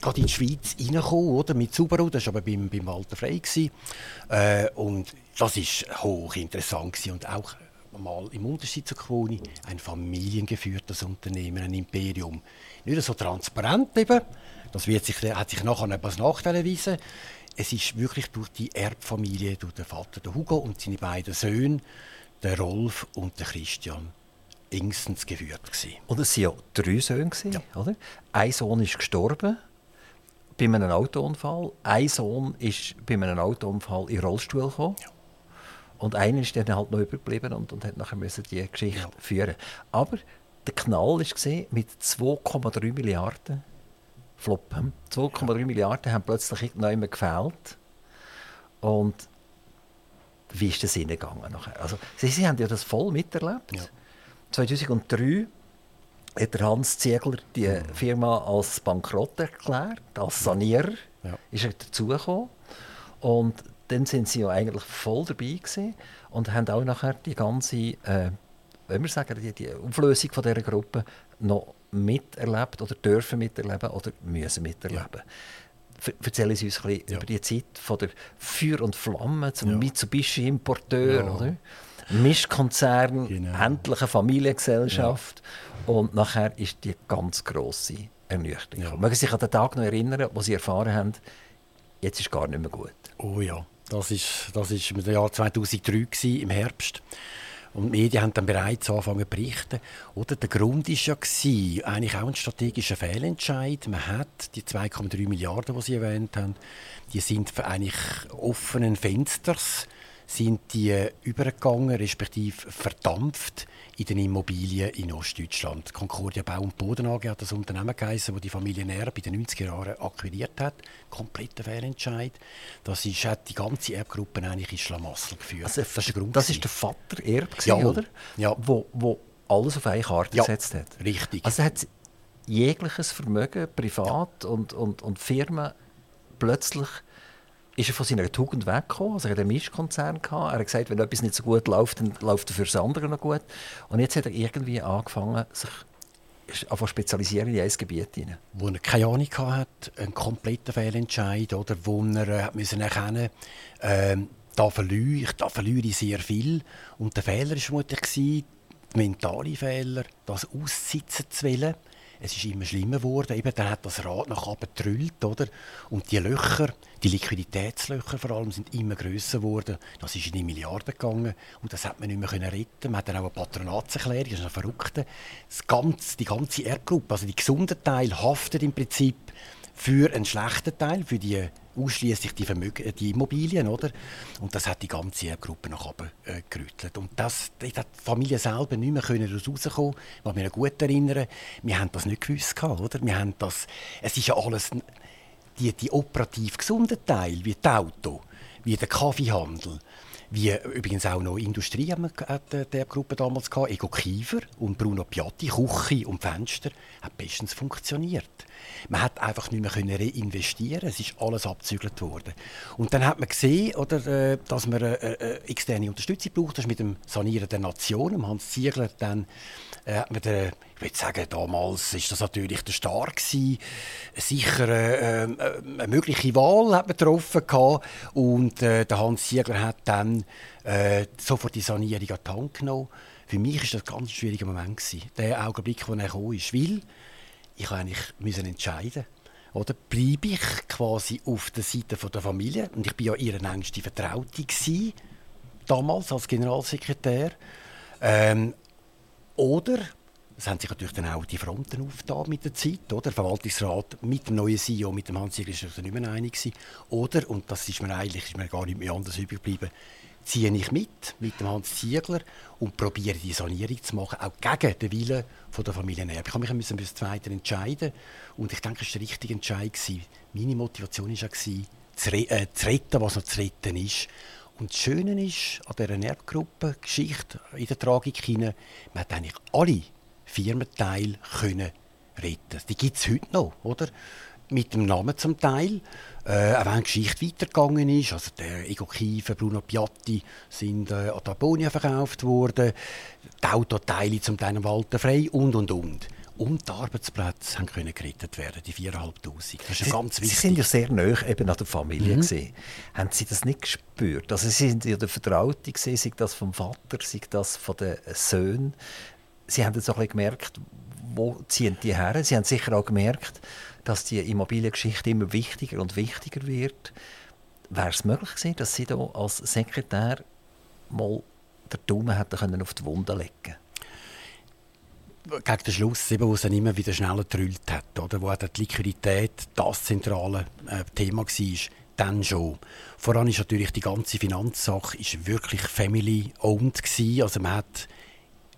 [SPEAKER 3] gerade in die Schweiz reingekommen, oder? Mit Subaru, das war aber beim, beim Walter Frey. Äh, und das war hochinteressant gewesen. und auch mal im Unterschied zu Quoni ein familiengeführtes Unternehmen, ein Imperium. Nicht so transparent eben, das wird sich, hat sich nachher etwas Nachteil erwiesen. Es ist wirklich durch die Erbfamilie, durch den Vater, der Hugo und seine beiden Söhne, der Rolf und der Christian, engstens geführt gewesen.
[SPEAKER 2] Und es waren ja drei Söhne, ja. oder? Ein Sohn ist gestorben bei einem Autounfall. Ein Sohn ist bei einem Autounfall in den Rollstuhl gekommen. Ja. Und einer ist dann halt noch übergeblieben und, und hat nachher müssen die Geschichte ja. führen. Aber der Knall war mit 2,3 Milliarden Flop. 2,3 ja. Milliarden haben plötzlich irgendjemand gefehlt. Und wie ist das hingegangen? Also, Sie, Sie haben ja das voll miterlebt. Ja. 2003 hat der Hans Ziegler die Firma als bankrott erklärt, als Sanierer. Ja. Ist er dazugekommen. Und dann sind sie ja eigentlich voll dabei gewesen und haben auch nachher die ganze, äh, wenn wir sagen, die, die Auflösung von dieser Gruppe noch miterlebt oder dürfen miterleben oder müssen miterleben. Ja. erzählen Sie uns ein bisschen ja. über die Zeit von der Feuer und Flamme zum ja. Mitsubishi-Importeur, oder? Mischkonzern, genau. endliche Familiengesellschaft. Ja. Und nachher ist die ganz grosse Ernüchterung. Ja. Mögen Sie sich an den Tag noch erinnern, wo Sie erfahren haben, jetzt ist gar nicht mehr gut?
[SPEAKER 3] Oh ja, das ist, das ist im Jahr 2003 gewesen, im Herbst. Und die Medien haben dann bereits angefangen zu berichten. Oder der Grund war ja gewesen, eigentlich auch ein strategischer Fehlentscheid. Man hat die 2,3 Milliarden, die Sie erwähnt haben, die sind für eigentlich offenen Fensters sind die übergegangen, respektive verdampft in den Immobilien in Ostdeutschland. Concordia Bau und Boden AG hat das Unternehmen geheißen, das die Familie Erb in den 90er Jahren akquiriert hat. Kompletter Fehlentscheid. Das ist, hat die ganze Erbgruppe eigentlich in Schlamassel geführt.
[SPEAKER 2] Also, das, ist der Grund. Das ist der Vater Erb, ja, oder? Ja. Wo, wo alles auf eine Karte ja, gesetzt hat.
[SPEAKER 3] Richtig.
[SPEAKER 2] Also hat jegliches Vermögen, privat ja. und, und, und Firmen, plötzlich ist er von seiner Tugend weggekommen. Also er hat einen Mischkonzern. Er hat gesagt, wenn etwas nicht so gut läuft, dann läuft er für das andere noch gut. Und jetzt hat er irgendwie angefangen, sich zu spezialisieren in ein Gebiet hinein.
[SPEAKER 3] Wo er keine Ahnung hatte, einen kompletten Fehlentscheid, oder wo er äh, müssen erkennen ähm, da verliere ich, da verliere sehr viel. Und der Fehler war vermutlich, der mentale Fehler, das aussitzen zu wollen es ist immer schlimmer geworden. Eben, dann hat das Rad nach oben getrüllt, oder? Und die Löcher, die Liquiditätslöcher vor allem, sind immer grösser geworden. Das ist in die Milliarden gegangen und das hat man nicht mehr retten. Man hat dann auch eine Patronatserklärung, das ist ein Verrückter. Das ganze, die ganze Erdgruppe, also die gesunden Teil, haftet im Prinzip für einen schlechten Teil, für die ausschließlich die, Vermögen, die Immobilien, oder? Und das hat die ganze Gruppe nach oben äh, gerüttelt. Und das, hat die Familie selber nicht mehr können rauskommen. Was mich gut erinnern, wir haben das nicht gewusst, oder? Wir haben das, es ist ja alles, die, die operativ gesunden Teil, wie das Auto, wie der Kaffeehandel, wie übrigens auch noch Industrie hat äh, der Gruppe damals gehabt. Ego Kiefer und Bruno Piatti, Küche und Fenster, hat bestens funktioniert. Man hat einfach nicht mehr reinvestieren. Es ist alles abzügelt worden. Und dann hat man gesehen, oder, äh, dass man äh, eine externe Unterstützung braucht. Das ist mit dem Sanieren der Nation, Hans Ziegler, dann äh, hat man den, ich würde sagen, damals ist das natürlich der Star gewesen. Sicher äh, äh, eine mögliche Wahl hat man getroffen gehabt. und äh, der Hans Ziegler hat dann äh, sofort die Sanierung an die Hand genommen. Für mich war das ein ganz schwieriger Moment gewesen, der Augenblick, wo er gekommen ist, weil ich eigentlich müssen entscheiden oder bleibe ich quasi auf der Seite der Familie und ich bin ja ihre engste Vertraute gewesen, damals als Generalsekretär ähm, oder es haben sich natürlich dann auch die Fronten aufgetan mit der Zeit. Oder? Der Verwaltungsrat mit dem neuen CEO, mit dem Hans-Jürgen, ist sich nicht mehr einig gewesen. Oder, und das ist mir eigentlich ist mir gar nicht mehr anders übrig geblieben, ziehe ich mit, mit dem Hans Ziegler und probiere die Sanierung zu machen, auch gegen den Willen der Familie Erb. Ich habe mich für das Zweite entscheiden und ich denke, es war der richtige Entscheid. Meine Motivation war zu, re äh, zu retten, was noch zu retten ist. Und das Schöne ist an dieser Erbgruppe, Geschichte in der Tragik hinein, man hat eigentlich alle Firmenteile können retten. Die gibt es heute noch, oder? Mit dem Namen zum Teil. Äh, auch wenn die Geschichte weitergegangen ist, also der Ego Kiefer, Bruno Piatti sind äh, an Taponia verkauft worden, die Autoteile zum Teil Walter Frei und und und. Und die Arbeitsplätze haben können gerettet werden, die 4'500. Das ist
[SPEAKER 2] Sie,
[SPEAKER 3] ganz wichtig.
[SPEAKER 2] Sie sind ja sehr nah eben an der Familie. Mhm. Gewesen. Haben Sie das nicht gespürt? Also Sie sind ja der Vertraute, gewesen, sei das vom Vater, sei das von den Söhnen. Sie haben jetzt auch ein gemerkt, wo ziehen die her? Sie haben sicher auch gemerkt, dass die Immobiliengeschichte immer wichtiger und wichtiger wird. Wäre es möglich gewesen, dass Sie da als Sekretär mal den Daumen hätten auf die Wunde legen können?
[SPEAKER 3] gegen den Schluss, eben, wo es dann immer wieder schneller getrüllt hat, oder? wo die Liquidität das zentrale äh, Thema war, dann schon. Voran ist natürlich die ganze Finanzsache ist wirklich family-owned Also man hat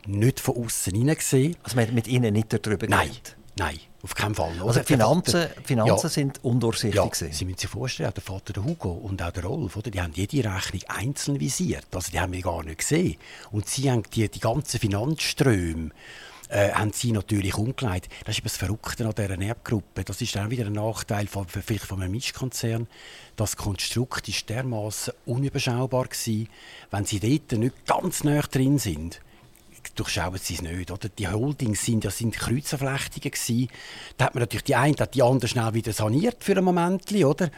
[SPEAKER 3] nicht von außen hineingesehen.
[SPEAKER 2] Also man hat mit ihnen nicht darüber
[SPEAKER 3] geredet? Nein, nein. Auf keinen Fall.
[SPEAKER 2] Also die Finanzen, Finanzen ja, sind undurchsichtig.
[SPEAKER 3] Ja, Sie müssen sich vorstellen, der Vater der Hugo und auch der Rolf, oder, die haben jede Rechnung einzeln visiert. Also die haben wir gar nicht gesehen. Und sie haben die, die ganzen Finanzströme äh, haben sie natürlich umgeleitet. Das ist das Verrückte an dieser Erbgruppe. Das ist auch wieder ein Nachteil von, vielleicht von einem Mischkonzern. Das Konstrukt ist dermaßen unüberschaubar gewesen. Wenn sie dort nicht ganz nah drin sind, durchschauen sie es nicht. Oder? Die Holdings sind ja sind Kreuzerflechtungen gewesen. Da hat man natürlich die eine, die andere schnell wieder saniert für einen Moment, oder?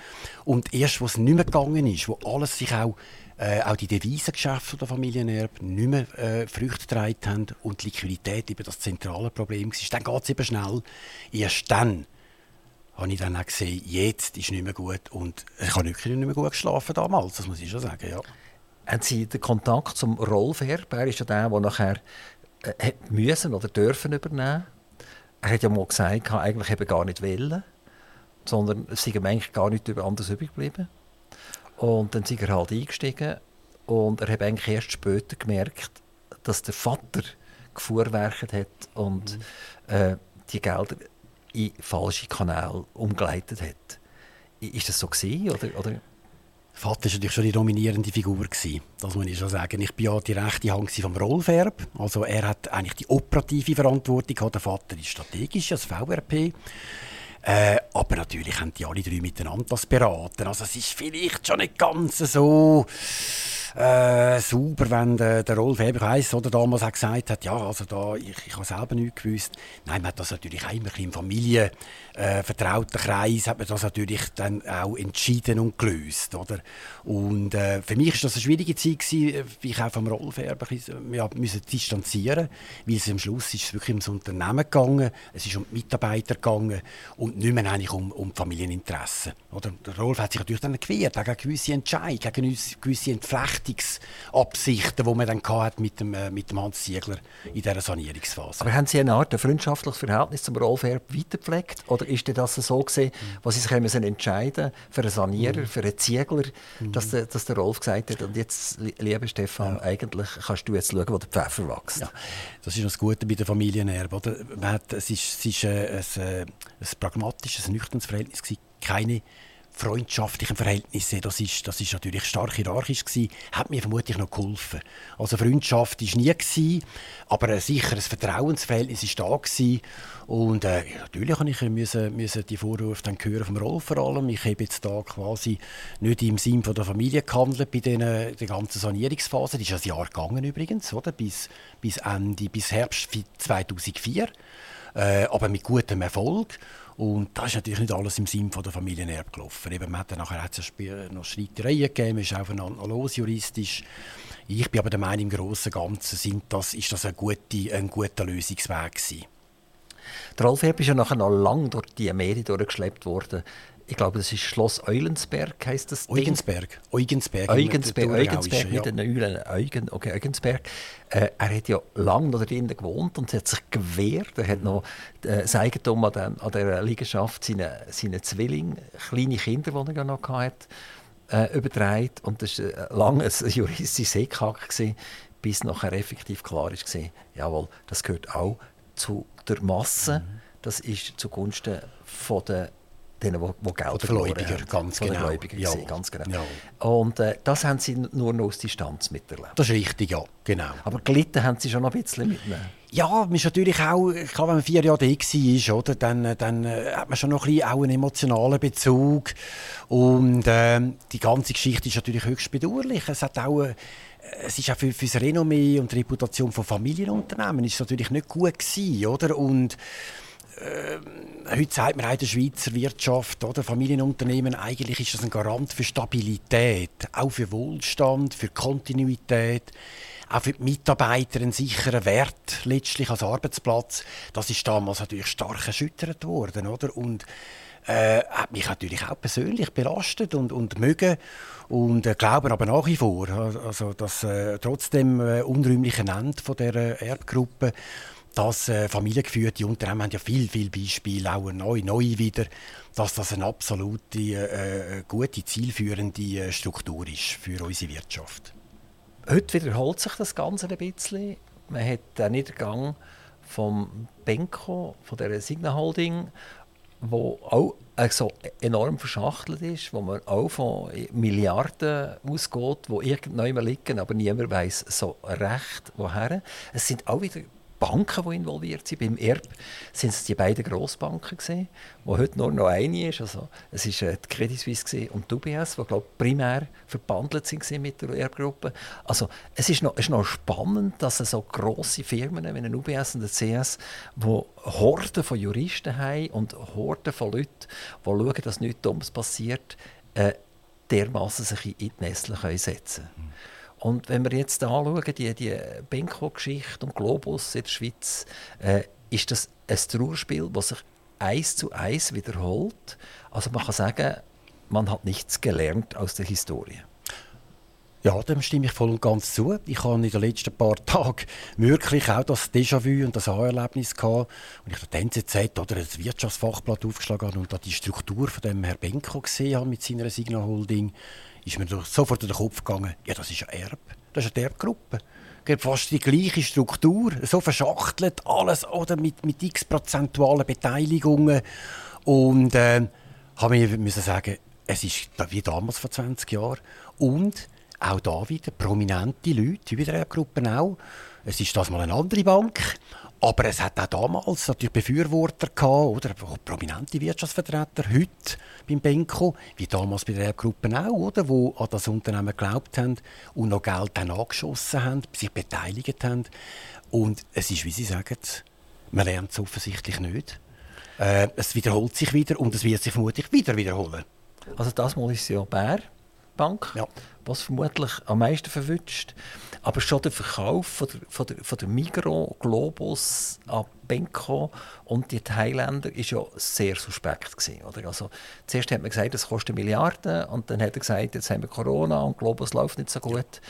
[SPEAKER 3] Und erst, wo es nicht mehr gegangen ist, wo alles sich auch äh, auch die Devisengeschäfte der Familienerbe nicht mehr äh, Früchte getragen haben und die Liquidität eben das zentrale Problem war, dann geht es eben schnell. Erst dann habe ich dann auch gesehen, jetzt ist nicht mehr gut und ich habe wirklich nicht mehr gut geschlafen damals, das muss ich schon sagen, ja.
[SPEAKER 2] Haben Sie den Kontakt zum Rolf Herb? Er ist ja der, der nachher äh, müssen oder dürfen übernehmen. Er hat ja mal gesagt, er eigentlich eben gar nicht wollen, sondern es sei ihm eigentlich gar nicht anders übrig geblieben. Und dann ist er halt eingestiegen und er hat eigentlich erst später gemerkt, dass der Vater gefuhrwerkt hat und mhm. äh, die Gelder in falsche Kanäle umgeleitet hat. Ist das so gewesen, oder? oder?
[SPEAKER 3] Vater war natürlich schon die dominierende Figur. Gewesen. Das muss ich schon sagen. Ich bin ja die rechte Hand vom Rollverb. Also er hat eigentlich die operative Verantwortung, der Vater ist strategisch, als VRP. Äh, aber natürlich haben die alle drei miteinander das beraten. Also es ist vielleicht schon nicht ganz so äh, sauber, wenn der, der Rolf Eberheiss oder damals auch gesagt hat, ja, also da, ich, ich habe selber nichts gewusst. Nein, man hat das natürlich auch immer im familienvertrauten äh, Kreis hat man das natürlich dann auch entschieden und gelöst, oder? Und äh, für mich war das eine schwierige Zeit gewesen, wie ich auch vom Rolf Eberheiss ja, müssen distanzieren, weil es am Schluss ist es wirklich ums Unternehmen gegangen, es ist um die Mitarbeiter gegangen und nicht mehr eigentlich um, um Familieninteressen, oder? Der Rolf hat sich natürlich dann gewehrt gegen gewisse Entscheidungen, gegen gewisse Entflechtungen Verflechtungsabsichten, die man dann hat mit dem, äh, mit dem Hans Ziegler in dieser Sanierungsphase.
[SPEAKER 2] Aber haben Sie eine Art ein freundschaftliches Verhältnis zum Rolf Erb weitergepflegt? Oder ist das so gesehen, mhm. was Sie sich müssen entscheiden für einen Sanierer, mhm. für einen Ziegler, mhm. dass, der, dass der Rolf gesagt hat, und jetzt, lieber Stefan, ja. eigentlich kannst du jetzt schauen, wo der Pfeffer wächst. Ja.
[SPEAKER 3] Das ist das Gute bei der Familienerbe. Oder? Hat, es war es ist, äh, ein, äh, ein pragmatisches, ein nüchternes Verhältnis. Keine freundschaftlichen Verhältnissen, das ist, das ist natürlich stark hierarchisch gewesen, hat mir vermutlich noch geholfen. Also Freundschaft ist nie gewesen, aber ein sicheres Vertrauensverhältnis ist da gewesen. und äh, natürlich habe ich müssen, müssen die Vorwürfe dann hören vom Rolf vor allem. Ich habe jetzt da quasi nicht im Sinn von der Familie gehandelt bei den, der ganzen Sanierungsphase. Die ist ein Jahr gegangen übrigens, oder? Bis, bis Ende, bis Herbst 2004, äh, aber mit gutem Erfolg. Und das ist natürlich nicht alles im Sinn der Familienerbe gelaufen. Eben, man hat dann nachher hat's noch Streitereien gegeben, man ist aufeinander los juristisch. Ich bin aber der Meinung, im Großen und Ganzen sind das, ist das ein, gute, ein guter Lösungsweg gewesen.
[SPEAKER 2] Der Rolf Herb ist ja nachher noch lange durch die Meere durchgeschleppt worden ich glaube, das ist Schloss Eulensberg, heißt das?
[SPEAKER 3] Eugensberg.
[SPEAKER 2] Eugensberg. Eugensberg, Eugensberg mit den Eulen. Eugen, okay, Eugensberg. Äh, er hat ja lange noch drinnen gewohnt und hat sich gewehrt. Er hat noch äh, das Eigentum an, dem, an der Liegenschaft seinen seine Zwilling, kleine Kinder, die er ja noch hatte, äh, übertragen. Und das war äh, lange ein juristisches Hickhack, bis nachher effektiv klar war, jawohl, das gehört auch zu der Masse. Mhm. Das ist zugunsten von der denen, die, die Geld
[SPEAKER 3] haben.
[SPEAKER 2] Ganz genau. Gläubiger ja. ganz genau. Ja. Und äh, das haben sie nur noch aus Distanz miterlebt.
[SPEAKER 3] Das ist richtig, ja, genau.
[SPEAKER 2] Aber gelitten haben sie schon noch ein bisschen mitnehmen.
[SPEAKER 3] Ja, man ist natürlich auch, klar, wenn man vier Jahre da war, oder, dann, dann äh, hat man schon noch ein bisschen auch einen emotionalen Bezug. Und äh, die ganze Geschichte ist natürlich höchst bedauerlich. Es hat auch äh, es ist auch für, für das Renommee und die Reputation von Familienunternehmen ist natürlich nicht gut gewesen, oder? Und äh, heute sagt man in der Schweizer Wirtschaft oder Familienunternehmen, eigentlich ist das ein Garant für Stabilität, auch für Wohlstand, für Kontinuität, auch für die Mitarbeiter ein sicherer Wert letztlich als Arbeitsplatz. Das ist damals natürlich stark erschüttert worden, oder? Und äh, hat mich natürlich auch persönlich belastet und, und mögen und äh, glauben aber nach wie vor, also dass äh, trotz dem äh, unrühmlichen Ende von der Erbgruppe dass äh, familiengeführte Unternehmen haben ja viel, viel Beispiele, auch neu, neu wieder, dass das eine absolute äh, äh, gute, zielführende äh, Struktur ist für unsere Wirtschaft.
[SPEAKER 2] Heute wiederholt sich das Ganze ein bisschen. Man hat den Niedergang vom Benko, von der Signa Holding, wo auch so enorm verschachtelt ist, wo man auch von Milliarden ausgeht, wo irgendwann liegen, aber niemand weiß so recht woher. Es sind auch wieder Banken, die involviert sind. Beim ERB sind es die beiden Grossbanken gesehen, wo heute nur noch eine ist. Also es ist äh, die Credit Suisse und die UBS, die glaube primär verbandelt sind mit der ERB-Gruppe. Also es ist noch, es ist noch spannend, dass so grosse Firmen wie eine UBS und eine CS, wo Horden von Juristen haben und Horden von Leuten, die schauen, dass nichts Dummes passiert, äh, dermaßen sich in die Nestle setzen können. Mhm. Und wenn wir jetzt anschauen, die, die Benko-Geschichte und Globus in der Schweiz, äh, ist das ein Trauerspiel, das sich eins zu eins wiederholt. Also man kann sagen, man hat nichts gelernt aus der Historie.
[SPEAKER 3] Ja, dem stimme ich voll und ganz zu. Ich habe in den letzten paar Tagen wirklich auch das Déjà-vu und das Aha-Erlebnis gehabt. Und ich habe die NZZ oder das Wirtschaftsfachblatt aufgeschlagen und da die Struktur von dem Herrn Benko gesehen habe mit seiner Signal Holding, ist mir sofort in den Kopf gegangen, ja, das ist eine Erb. Das ist eine Erbgruppe. Fast die gleiche Struktur, so verschachtelt, alles oder mit, mit x prozentualen Beteiligungen. Und äh, habe mir sagen, es ist wie damals vor 20 Jahren. Und auch da wieder prominente Leute, wie der Erbgruppe auch. Es ist das mal eine andere Bank, aber es hat auch damals natürlich Befürworter gehabt, oder auch prominente Wirtschaftsvertreter, heute beim Benko, wie damals bei der Erbgruppe auch, oder, wo an das Unternehmen geglaubt haben und noch Geld dann angeschossen haben, sich beteiligt haben. Und es ist, wie Sie sagen, man lernt es offensichtlich nicht. Äh, es wiederholt sich wieder und es wird sich vermutlich wieder wiederholen.
[SPEAKER 2] Also das Mal ist es ja Bär Bank, ja. was vermutlich am meisten verwünscht. Aber schon der Verkauf von der, von der, von der Migro, Globus an Benko und die Thailänder ist ja sehr suspekt gewesen, oder? Also zuerst hat man gesagt, es kostet Milliarden und dann hat er gesagt, jetzt haben wir Corona und Globus läuft nicht so gut.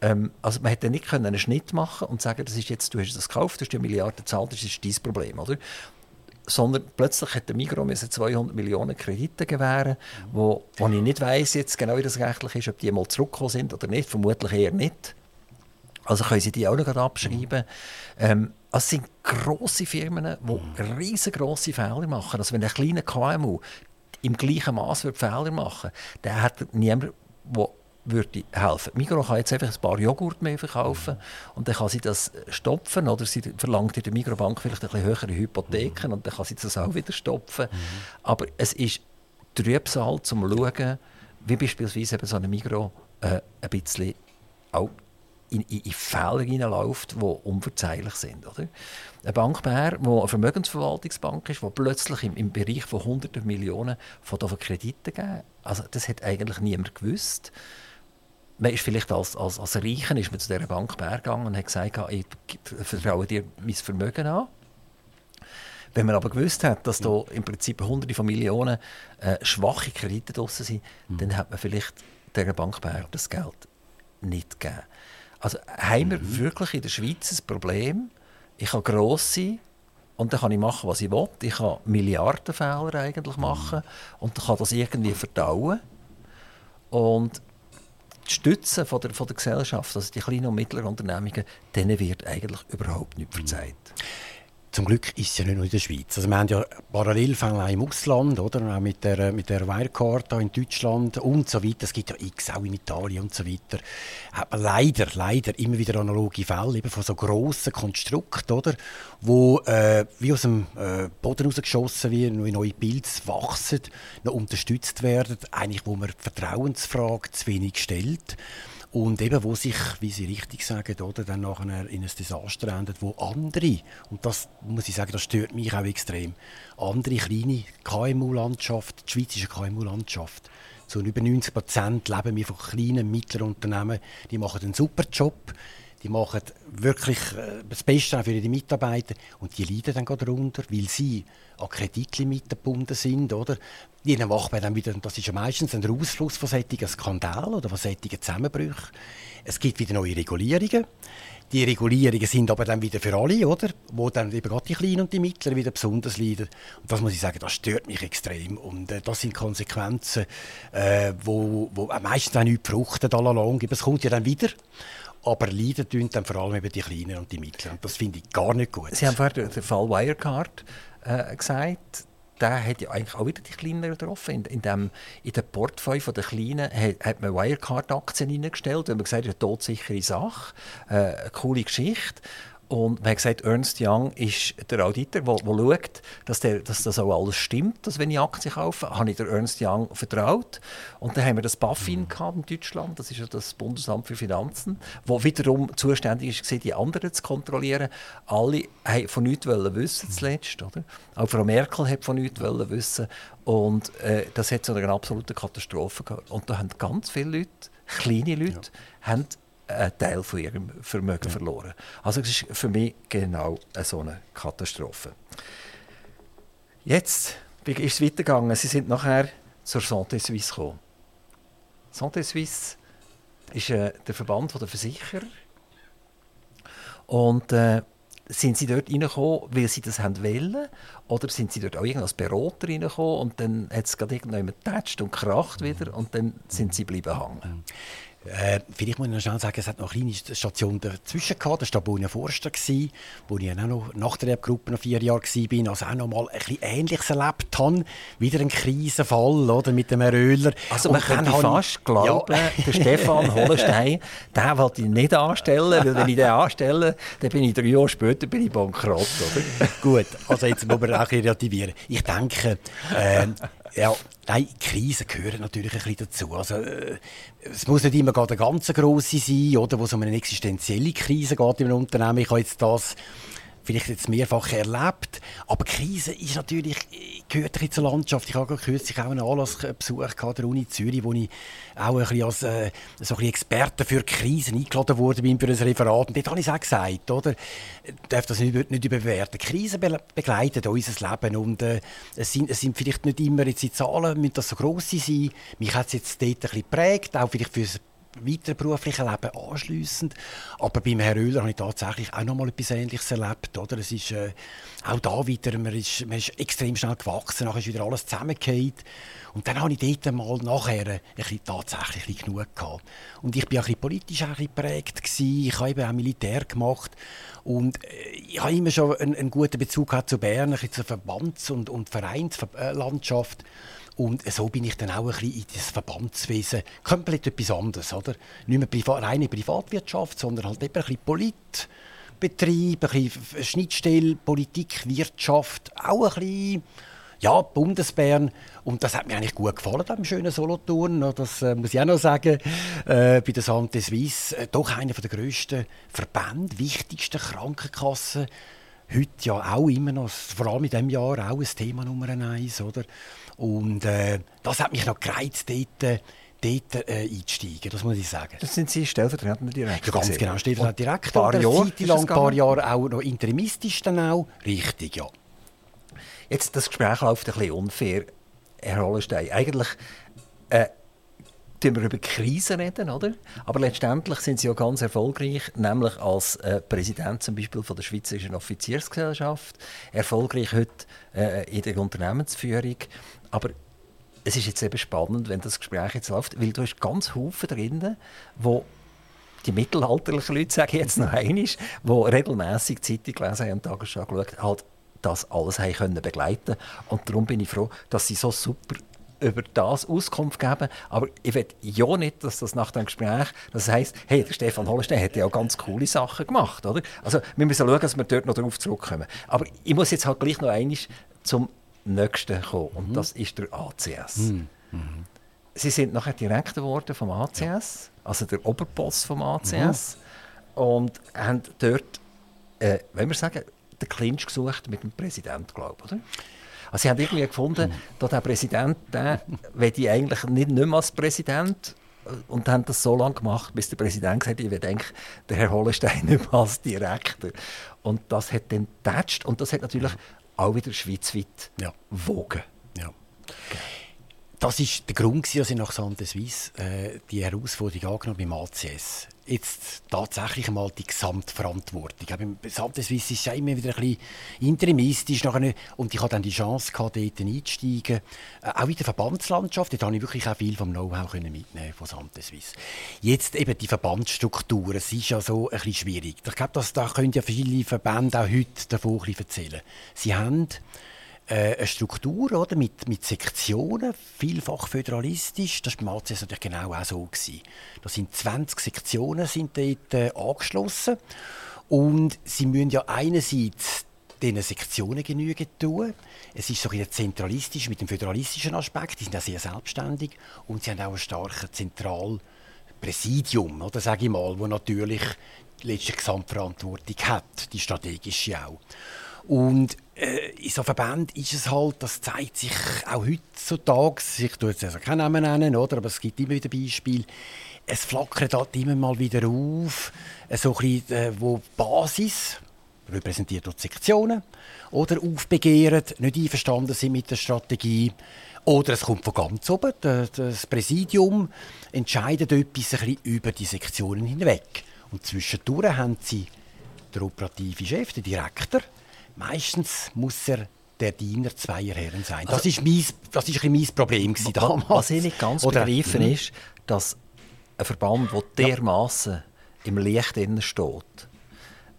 [SPEAKER 2] Ähm, also man hätte nicht können einen Schnitt machen und sagen, das ist jetzt, du hast das gekauft, du hast die Milliarden gezahlt, das ist dein Problem, oder? Sondern plötzlich hat der Migros 200 Millionen Kredite gewähren, wo, wo ich nicht weiß jetzt genau, wie das rechtlich ist, ob die mal zurückgekommen sind oder nicht. Vermutlich eher nicht. Also können sie die auch noch abschreiben. Ähm, es sind grosse Firmen, die riesengroße Fehler machen. Also wenn ein kleiner KMU im gleichen Maß Fehler machen würde, dann hat niemand, der würde helfen. Migros kann jetzt einfach ein paar Joghurt mehr verkaufen und dann kann sie das stopfen oder sie verlangt in der Migrobank vielleicht ein bisschen höhere Hypotheken mhm. und dann kann sie das auch wieder stopfen. Mhm. Aber es ist Trübsal, um zu schauen, wie beispielsweise eben so ein Migros äh, ein bisschen auch in, in, in Fehler hineinläuft, die unverzeihlich sind. Oder? Eine Bankbär, die eine Vermögensverwaltungsbank ist, die plötzlich im, im Bereich von hunderten Millionen von Krediten geben. Also das hat eigentlich niemand gewusst man ist vielleicht als, als, als Reichen ist man zu dieser Bank gegangen und hat gesagt, ich vertraue dir mein Vermögen an. Wenn man aber gewusst hat, dass da im Prinzip hunderte von Millionen äh, schwache Kredite draussen sind, mhm. dann hat man vielleicht dieser Bank das Geld nicht gegeben. Also haben wir mhm. wirklich in der Schweiz ein Problem? Ich kann gross sein und dann kann ich machen, was ich will. Ich kann Milliardenfehler eigentlich machen mhm. und dann kann das irgendwie verdauen. Und die Stütze von der, von der Gesellschaft, also die kleinen und mittleren Unternehmungen, denen wird eigentlich überhaupt nicht verzeiht.
[SPEAKER 3] Zum Glück ist es ja nicht nur in der Schweiz. Also wir haben ja Parallelfälle im Ausland, oder? auch mit der, mit der Wirecard in Deutschland und so weiter. Es gibt ja x auch in Italien und so weiter. Hat leider, leider immer wieder analoge Fälle eben von so grossen Konstrukten? Wo äh, wie aus dem äh, Boden rausgeschossen werden, wie neue Pilze wachsen, noch unterstützt werden, eigentlich wo man die Vertrauensfrage zu wenig stellt. Und eben, wo sich, wie Sie richtig sagen, oder, dann nachher in ein Desaster endet, wo andere, und das muss ich sagen, das stört mich auch extrem, andere kleine KMU-Landschaft, die schweizerische KMU-Landschaft, zu über 90 Prozent leben wir von kleinen, mittleren Unternehmen, die machen einen super Job, die machen wirklich äh, das Beste für ihre Mitarbeiter und die leiden dann darunter, weil sie an Kreditlimiten gebunden sind. Oder? Ihnen macht man dann wieder, das ist ja meistens ein Ausfluss von solchen Skandalen oder von solchen Zusammenbrüchen. Es gibt wieder neue Regulierungen. Die Regulierungen sind aber dann wieder für alle, oder? Wo dann eben gerade die Kleinen und die Mittleren wieder besonders leiden. Und das muss ich sagen, das stört mich extrem. Und äh, das sind Konsequenzen, äh, wo, wo meistens auch nicht fruchten, allalong. Es kommt ja dann wieder. Aber leiden tun dann vor allem eben die Kleinen und die Mittleren. Und das finde ich gar nicht gut.
[SPEAKER 2] Sie haben vorhin den Fall Wirecard äh, gesagt. Der hat ja eigentlich auch wieder die Kleineren getroffen. In, in, dem, in dem Portfolio der Kleinen hat, hat man Wirecard-Aktien hineingestellt, weil man gesagt hat, eine todsichere Sache, äh, eine coole Geschichte. Und man hat gesagt, Ernst Young ist der Auditor, der, der schaut, dass, der, dass das auch alles stimmt, dass wenn ich Aktien kaufe, habe ich der Ernst Young vertraut. Und dann haben wir das BaFin mhm. in Deutschland, das ist ja das Bundesamt für Finanzen, wo wiederum zuständig ist, die anderen zu kontrollieren. Alle haben von nichts wissen zuletzt. Oder? Auch Frau Merkel hat von nichts wissen. Und äh, das hat zu einer absoluten Katastrophe gehabt. Und da haben ganz viele Leute, kleine Leute, ja. haben einen Teil von ihrem Vermögen ja. verloren. Also es ist für mich genau eine so eine Katastrophe. Jetzt ist es weitergegangen. Sie sind nachher zur Santé Suisse gekommen. Santé Suisse ist äh, der Verband der Versicherer. Und äh, sind Sie dort reingekommen, weil Sie das haben wollen? Oder sind Sie dort auch als Berater reingekommen und dann hat es gerade irgendjemand getatscht und kracht wieder und dann sind Sie bleiben hängen?
[SPEAKER 3] Äh, vielleicht muss ich noch schnell sagen, es hat noch eine kleine Station dazwischen gehabt. Das war Bonia Forster, wo ich auch noch nach der Gruppe noch vier Jahre war. Also auch noch mal ein bisschen Ähnliches erlebt habe. Wieder ein Krisenfall oder, mit dem Röhler.
[SPEAKER 2] Also man könnte fast glauben, ja. der Stefan Hollenstein, den wollte ich nicht anstellen, weil wenn ich den anstelle, dann bin ich drei Jahre später bin ich bankrott. Oder?
[SPEAKER 3] Gut, also jetzt muss man auch relativieren. Ich denke, äh, ja, nein, Krisen gehören natürlich ein bisschen dazu. Also, äh, es muss nicht immer eine ganz grosse sein, oder, wo es um eine existenzielle Krise geht in einem Unternehmen. Ich habe jetzt das vielleicht jetzt mehrfach erlebt. Aber Krise ist natürlich, gehört ein zur Landschaft. Ich habe kürzlich auch einen Anlassbesuch an der Uni Zürich, wo ich auch ein bisschen als äh, so ein bisschen Experte für Krisen eingeladen wurde bin für ein Referat. Und dort habe ich es auch gesagt, oder? Ich darf das nicht, nicht überbewerten. Krisen be begleiten unser Leben und äh, es, sind, es sind vielleicht nicht immer jetzt die Zahlen, müssen das so grosse sein. Mich hat es jetzt dort ein bisschen geprägt, auch vielleicht für weiteren beruflichen Leben anschliessend. Aber beim Herrn Oehler habe ich tatsächlich auch noch mal etwas Ähnliches erlebt. Oder? Es ist äh, auch da wieder, man ist, man ist extrem schnell gewachsen, nachher ist wieder alles zusammengefallen. Und dann habe ich dort mal nachher ein bisschen, tatsächlich ein bisschen genug gehabt. Und ich war ein bisschen politisch ein bisschen geprägt. Gewesen. Ich habe eben auch Militär gemacht. Und äh, ich habe immer schon einen, einen guten Bezug zu Bern, ein bisschen zur Verbands- und, und Vereinslandschaft. Und so bin ich dann auch ein bisschen in das Verbandswesen komplett etwas anderes. Oder? Nicht mehr Privat, reine Privatwirtschaft, sondern halt eben ein bisschen Politbetrieb, ein bisschen Schnittstelle, Politik, Wirtschaft, auch ein bisschen ja, Bundesbären. Und das hat mir eigentlich gut gefallen, im schönen Solothurn. Das äh, muss ich auch noch sagen. Äh, bei der Santé Suisse, äh, doch einer der grössten Verbände, wichtigsten Krankenkassen. Heute ja auch immer noch, vor allem in diesem Jahr, auch ein Thema Nummer eins. Oder? Und äh, das hat mich noch gereizt, dort, äh, dort äh, einzusteigen, das muss ich sagen.
[SPEAKER 2] Das sind Sie stellvertretender Direktor?
[SPEAKER 3] Ja, ganz genau, stellvertretender Direktor. Ein paar Jahre, Zeit lang, ein paar Jahre auch noch interimistisch dann auch. Richtig, ja.
[SPEAKER 2] Jetzt, das Gespräch läuft ein bisschen unfair, Herr Hollenstein. Eigentlich äh, wir über Krisen reden, oder? Aber letztendlich sind sie ja ganz erfolgreich, nämlich als äh, Präsident zum Beispiel von der Schweizerischen Offiziersgesellschaft, erfolgreich heute äh, in der Unternehmensführung. Aber es ist jetzt eben spannend, wenn das Gespräch jetzt läuft, weil du hast ganz Haufen drin, wo die mittelalterlichen Leute, sage ich jetzt noch einmal, die regelmässig Zeitung gelesen haben und Tagesschau geschaut halt das alles haben können begleiten Und darum bin ich froh, dass sie so super über das Auskunft geben. Aber ich will ja nicht, dass das nach dem Gespräch, das heisst, hey, der Stefan Hollenstein hat ja auch ganz coole Sachen gemacht, oder? Also wir müssen schauen, dass wir dort noch darauf zurückkommen. Aber ich muss jetzt halt gleich noch einmal zum nächsten kommen und mhm. das ist der ACS. Mhm. Mhm. Sie sind nachher Direktor geworden vom ACS, ja. also der Oberboss vom ACS und haben dort, äh, wenn wir sagen, den Clinch gesucht mit dem Präsidenten, glaube ich, oder? Also sie haben irgendwie gefunden, dass der Präsident, der will ich eigentlich nicht, nicht mehr als Präsident und haben das so lange gemacht, bis der Präsident gesagt hat, ich denke, der Herr Hollenstein nicht mehr als Direktor. Und das hat dann getatscht und das hat natürlich auch wieder schweizweit ja. wogen.
[SPEAKER 3] Das war der Grund, dass ich nach Sante Suisse äh, die Herausforderung angenommen beim ACS. Jetzt tatsächlich einmal die Gesamtverantwortung. Beim Sante Suisse ist ja immer wieder ein bisschen interimistisch. Nachher, und ich hatte dann die Chance, gehabt, dort einzusteigen. Äh, auch in der Verbandslandschaft. Dort konnte ich wirklich auch viel vom Know-how mitnehmen von Sante Suisse. Jetzt eben die Verbandsstruktur. Es ist ja so ein bisschen schwierig. Ich glaube, da können ja viele Verbände auch heute davon ein bisschen erzählen. Sie haben äh, eine Struktur oder, mit, mit Sektionen, vielfach föderalistisch. Das war beim ACS natürlich genau auch so. Gewesen. Da sind 20 Sektionen sind dort, äh, angeschlossen. Und sie müssen ja einerseits diesen Sektionen genügen tun. Es ist so ein zentralistisch mit dem föderalistischen Aspekt. Die sind auch sehr selbstständig und sie haben auch ein starkes Zentralpräsidium, oder sage ich mal, wo natürlich die letzte Gesamtverantwortung hat, die strategische auch. Und in so Verbänden ist es halt, das zeigt sich auch heutzutage, ich tue jetzt also keinen Namen nennen, oder, aber es gibt immer wieder Beispiele, es flackert halt immer mal wieder auf, äh, so ein bisschen, äh, wo die Basis, repräsentiert durch Sektionen, oder aufbegehren, nicht einverstanden sind mit der Strategie, oder es kommt von ganz oben, das Präsidium entscheidet etwas ein bisschen über die Sektionen hinweg. Und zwischendurch haben sie der operative Chef, der Direktor, Meistens muss er der Diener zweier Herren sein.
[SPEAKER 2] Also,
[SPEAKER 3] das ist mein, das ist ein mein Problem
[SPEAKER 2] damals. Was ich nicht ganz Oder, begreifen mhm. ist, dass ein Verband, der dermaßen ja. im Licht steht,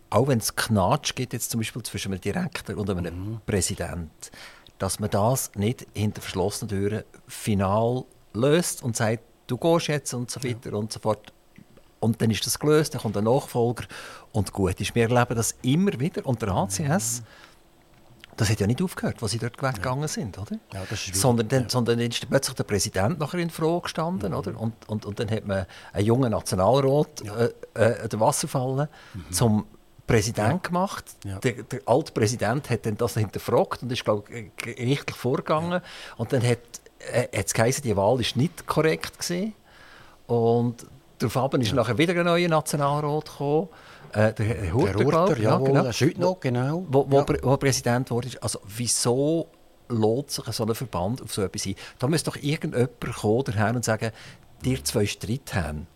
[SPEAKER 2] auch wenn es Knatsch gibt, jetzt zum Beispiel zwischen einem Direktor und einem mhm. Präsident, dass man das nicht hinter verschlossenen Türen final löst und sagt, du gehst jetzt und so weiter ja. und so fort. Und dann ist das gelöst, dann kommt ein Nachfolger und gut ist. Wir erleben das immer wieder. Und der ACS, das hat ja nicht aufgehört, was sie dort weggegangen ja. sind, oder? Ja, sondern, dann, ja. sondern dann ist plötzlich der Präsident nachher in Frage gestanden, mhm. oder? Und, und, und dann hat man einen jungen Nationalrat ja. äh, äh, den Wasserfallen mhm. zum Präsident gemacht. Der, der, alte Präsident hat dann das hinterfragt und ist, glaube ich, gerichtlich vorgegangen. Und dann hat äh, es geheißen, die Wahl ist nicht korrekt gewesen. Und Daraufhin ist ja. nachher wieder ein neuer Nationalrat gekommen. Äh, der Hurter, der Hurter
[SPEAKER 3] ja, genau. noch, genau.
[SPEAKER 2] Wo, wo, ja. wo Präsident wurde. Also wieso lohnt sich so ein Verband auf so etwas ein? Da müsste doch irgendjemand kommen daher und sagen, dir zwei Streit haben.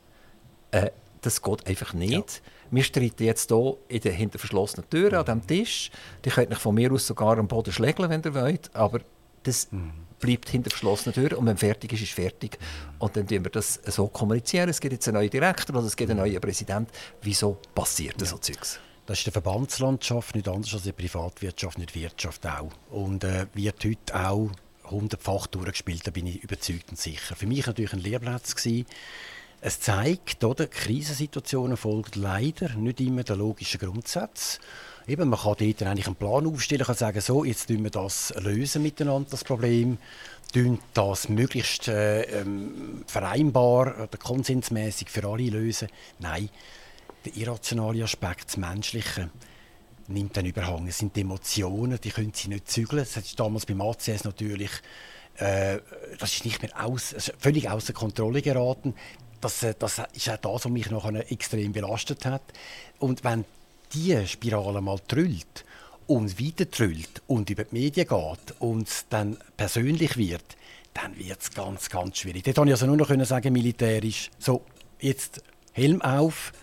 [SPEAKER 2] Äh, das geht einfach nicht. Ja. Wir streiten jetzt hier in hinter verschlossenen Türen mhm. an diesem Tisch. Die könnt euch von mir aus sogar am Boden schlägeln, wenn ihr wollt. Aber das, mhm bleibt hinter verschlossenen Türen und wenn fertig ist, ist fertig. Und dann tun wir das so kommunizieren. Es gibt jetzt einen neuen Direktor oder es gibt einen neuen Präsident. Wieso passiert das ja. so Zeugs?
[SPEAKER 3] Das ist die Verbandslandschaft nicht anders als die Privatwirtschaft, nicht die Wirtschaft auch. Und äh, wird heute auch hundertfach durchgespielt, da bin ich überzeugt und sicher. Für mich war natürlich ein Lehrplatz. Gewesen. Es zeigt, oder, Krisensituationen folgen leider nicht immer der logischen Grundsatz. Eben, man kann dort eigentlich einen Plan aufstellen, kann sagen, so, jetzt lösen wir das lösen miteinander, das Problem, lösen das möglichst äh, ähm, vereinbar oder konsensmäßig für alle lösen. Nein, der irrationale Aspekt, das Menschliche, nimmt dann Überhang. Es sind Emotionen, die können sie nicht zügeln. Das ist damals beim ACS natürlich, äh, das ist nicht mehr aus, also völlig außer Kontrolle geraten. Das, äh, das ist auch das, was mich noch extrem belastet hat. Und wenn diese Spirale mal trüllt und weiter trüllt und über die Medien geht und dann persönlich wird, dann wird es ganz, ganz schwierig. Dort konnte ich also nur noch sagen, militärisch, so, jetzt Helm auf,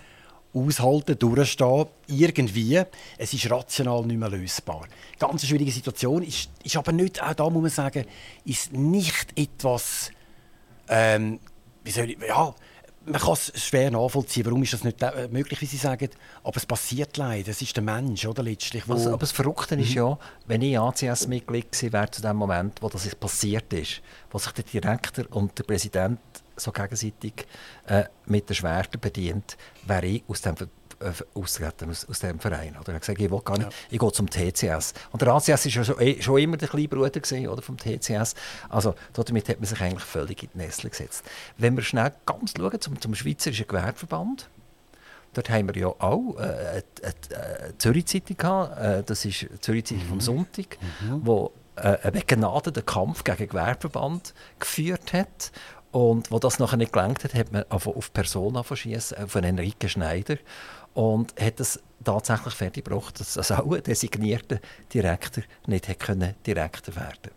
[SPEAKER 3] aushalten, durchstehen, irgendwie. Es ist rational nicht mehr lösbar. Ganz schwierige Situation, ist, ist aber nicht, auch da muss man sagen, ist nicht etwas, ähm, wie soll ich, ja, man kann es schwer nachvollziehen, warum ist das nicht äh, möglich, wie Sie sagen, aber es passiert leider, es ist der Mensch, oder, letztlich.
[SPEAKER 2] Also, aber das Verrückte mhm. ist ja, wenn ich ACS-Mitglied gewesen wäre zu dem Moment, wo das passiert ist, wo sich der Direktor und der Präsident so gegenseitig äh, mit den Schwertern bedient, wäre ich aus dem austreten aus, aus dem Verein. Oder? Er hat gesagt, ich will gar nicht, ja. ich gehe zum TCS. Und der ACS war ja schon, eh, schon immer der kleine Bruder gewesen, oder, vom TCS. Also damit hat man sich eigentlich völlig in die Nessel gesetzt. Wenn wir schnell ganz schauen zum, zum Schweizerischen Gewerbeverband, Dort haben wir ja auch äh, eine Zürich-Zeitung gehabt. Äh, das ist die Zürich-Zeitung mhm. vom Sonntag, mhm. wo äh, einen begnadeten Kampf gegen den Gewerbeverband geführt hat. Und wo das nachher nicht gelangt hat, hat man auf Persona verschießen, auf einen Enrique Schneider und hat es tatsächlich fertiggebracht, dass also auch ein designierter Direktor nicht hätte können Direktor werden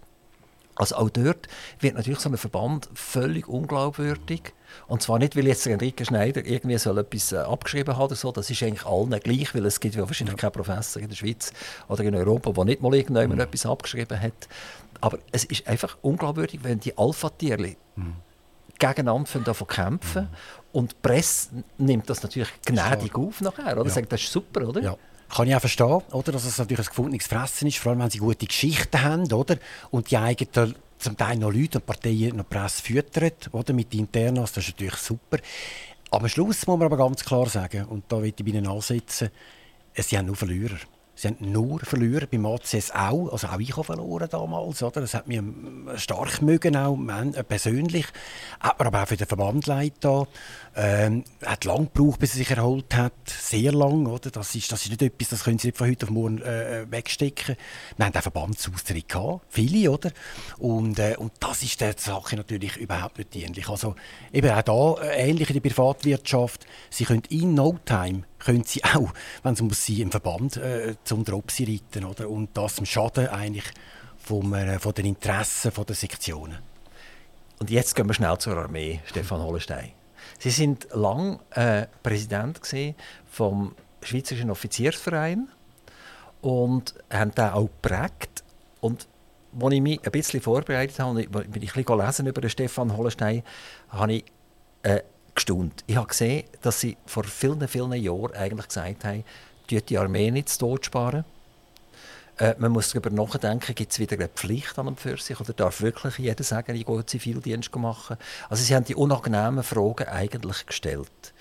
[SPEAKER 2] also auch dort wird natürlich so ein Verband völlig unglaubwürdig. Und zwar nicht, weil jetzt Enrique Schneider irgendwie so etwas äh, abgeschrieben hat oder so. Das ist eigentlich allen gleich, weil es gibt ja wahrscheinlich ja. keinen Professor in der Schweiz oder in Europa, der nicht mal irgendjemand mhm. etwas abgeschrieben hat. Aber es ist einfach unglaubwürdig, wenn die Alpha-Tierchen mhm. Gegeneinander davon kämpfen mhm. Und die Presse nimmt das natürlich gnädig so. auf nachher. Oder? Ja. Sagt, das ist super, oder?
[SPEAKER 3] Ja. Kann ich auch verstehen, oder? dass es natürlich ein gefundenes Fressen ist, vor allem wenn sie gute Geschichten haben oder? und die eigenen zum Teil noch Leute und Parteien noch Presse füttern oder? mit Internas, das ist natürlich super. Am Schluss muss man aber ganz klar sagen, und da will ich bei Ihnen ansetzen, sie haben nur Verlierer. Sie haben nur verloren, beim ACS auch. Also auch ich habe verloren damals. Oder? Das hat mir stark mögen, auch äh, persönlich. Aber auch für den Verband leid da. Ähm, hat lang gebraucht, bis er sich erholt hat. Sehr lang. Oder? Das, ist, das ist nicht etwas, das können Sie nicht von heute auf morgen äh, wegstecken. Wir haben auch Verbandsaustritt gehabt. Viele, oder? Und, äh, und das ist der Sache natürlich überhaupt nicht ähnlich. Also eben auch da, äh, ähnlich in der Privatwirtschaft, Sie können in no time können sie auch, wenn es muss sie im Verband äh, zum Dropsy reiten oder? und das im Schaden eigentlich vom, äh, von den Interessen der Sektionen.
[SPEAKER 2] Und jetzt gehen wir schnell zur Armee, Stefan Hollenstein. Sie sind lang äh, Präsident vom Schweizerischen Offiziersverein und haben den auch geprägt. Und als ich mich ein bisschen vorbereitet habe, bin ich ein bisschen über Stefan Hollenstein, habe ich äh, gestaunt. Ich habe gesehen, dass sie vor vielen, vielen Jahren eigentlich gesagt haben, die Armee nicht zu Tod sparen. Äh, man muss darüber nachdenken, gibt es wieder eine Pflicht an und für sich oder darf wirklich jeder sagen, ich gehe Zivildienst machen? Also sie haben die unangenehmen Fragen eigentlich gestellt.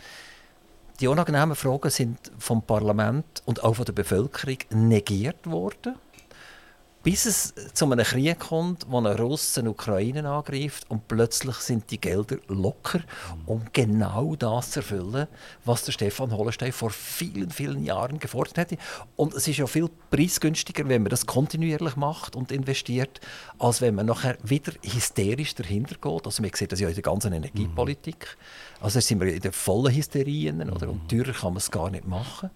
[SPEAKER 2] Die unangenehmen Fragen sind vom Parlament und auch von der Bevölkerung negiert worden bis es zu einem Krieg kommt, wo ein Russen Ukraine angreift und plötzlich sind die Gelder locker, um genau das zu erfüllen, was der Stefan Hollenstein vor vielen, vielen Jahren gefordert hätte. Und es ist ja viel preisgünstiger, wenn man das kontinuierlich macht und investiert, als wenn man nachher wieder hysterisch dahinter geht. Also man sieht das ja in der ganzen Energiepolitik. Also sind wir in der vollen Hysterie, oder? und teurer kann man es gar nicht machen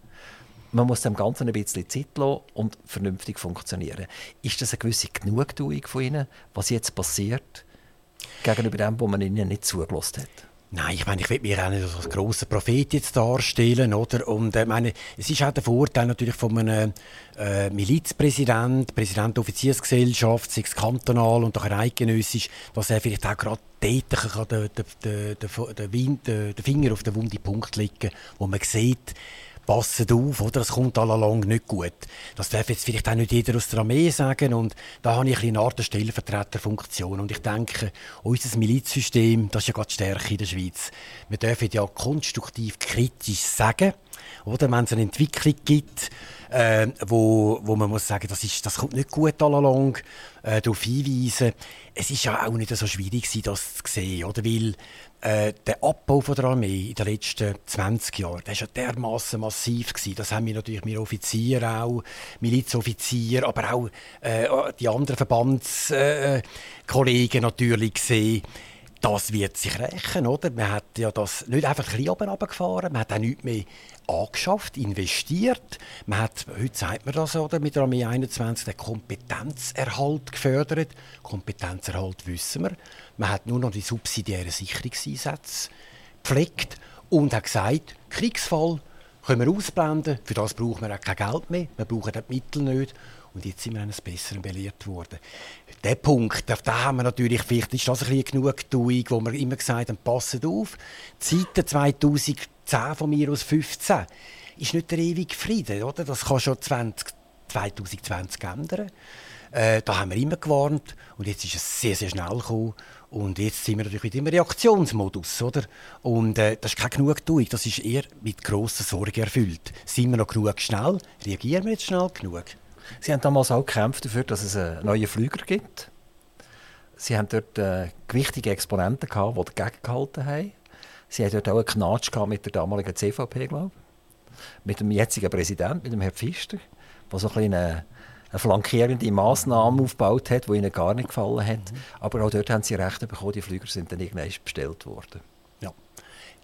[SPEAKER 2] man muss dem Ganzen ein bisschen Zeit lassen und vernünftig funktionieren. Ist das eine gewisse Genugtuung von Ihnen, was jetzt passiert, gegenüber dem, wo man Ihnen nicht zugelassen hat?
[SPEAKER 3] Nein, ich meine, ich will mich auch nicht als grosser Prophet jetzt darstellen, oder? Und äh, meine, es ist auch der Vorteil natürlich von einem äh, Milizpräsident, Präsident der Offiziersgesellschaft, sei es kantonal und auch eidgenössisch, dass er vielleicht auch gerade dort den, den, den, den, Finger auf den wunden Punkt legen wo man sieht, passet auf, oder? Das kommt allalong nicht gut. Das darf jetzt vielleicht auch nicht jeder aus der Armee sagen und da habe ich eine Art Stellvertreterfunktion und ich denke, unser Milizsystem, das ist ja gerade die Stärke in der Schweiz. Wir dürfen ja konstruktiv kritisch sagen, oder? Wenn es eine Entwicklung gibt, äh, wo, wo man muss sagen, das, ist, das kommt nicht gut allalong, äh, darauf hinweisen. Es ist ja auch nicht so schwierig, das zu sehen, oder? Weil äh, der Abbau von der Armee in den letzten 20 Jahren, der war ja dermaßen massiv gewesen. Das haben wir natürlich wir Offiziere auch, Milizoffiziere, aber auch äh, die anderen Verbandskollegen äh, natürlich gesehen das wird sich rächen, oder? Man hat ja das nicht einfach ein bisschen runtergefahren, man hat auch nichts mehr angeschafft, investiert. Man hat, heute sagt man das, oder, mit der Armee 21 den Kompetenzerhalt gefördert. Kompetenzerhalt wissen wir. Man hat nur noch die subsidiären Sicherungseinsätze gepflegt und hat gesagt, Kriegsfall können wir ausblenden, für das brauchen wir auch kein Geld mehr, wir brauchen die Mittel nicht. Und jetzt sind wir eines Besseren belehrt worden. Der Punkt, auf den haben wir natürlich, vielleicht ist das ein bisschen Genugtuung, wo wir immer gesagt haben, passet auf, die Zeiten 2010 von mir aus 15 ist nicht der ewige Frieden, oder? Das kann schon 20, 2020 ändern. Äh, da haben wir immer gewarnt und jetzt ist es sehr, sehr schnell gekommen. Und jetzt sind wir natürlich im Reaktionsmodus, oder? Und äh, das ist keine Genugtuung, das ist eher mit grosser Sorge erfüllt. Sind wir noch genug schnell? Reagieren wir jetzt schnell genug?
[SPEAKER 2] Sie haben damals auch gekämpft dafür, dass es einen neuen Flüger gibt. Sie haben dort äh, gewichtige Exponenten gehabt, die dagegen gehalten haben. Sie haben dort auch einen Knatsch mit der damaligen CVP, glaube ich. Mit dem jetzigen Präsidenten, mit dem Herrn Pfister, der so ein eine, eine flankierende Massnahme aufgebaut hat, die ihnen gar nicht gefallen hat. Mhm. Aber auch dort haben sie Rechte bekommen, die Flüger sind dann irgendwann bestellt worden.
[SPEAKER 3] Ja.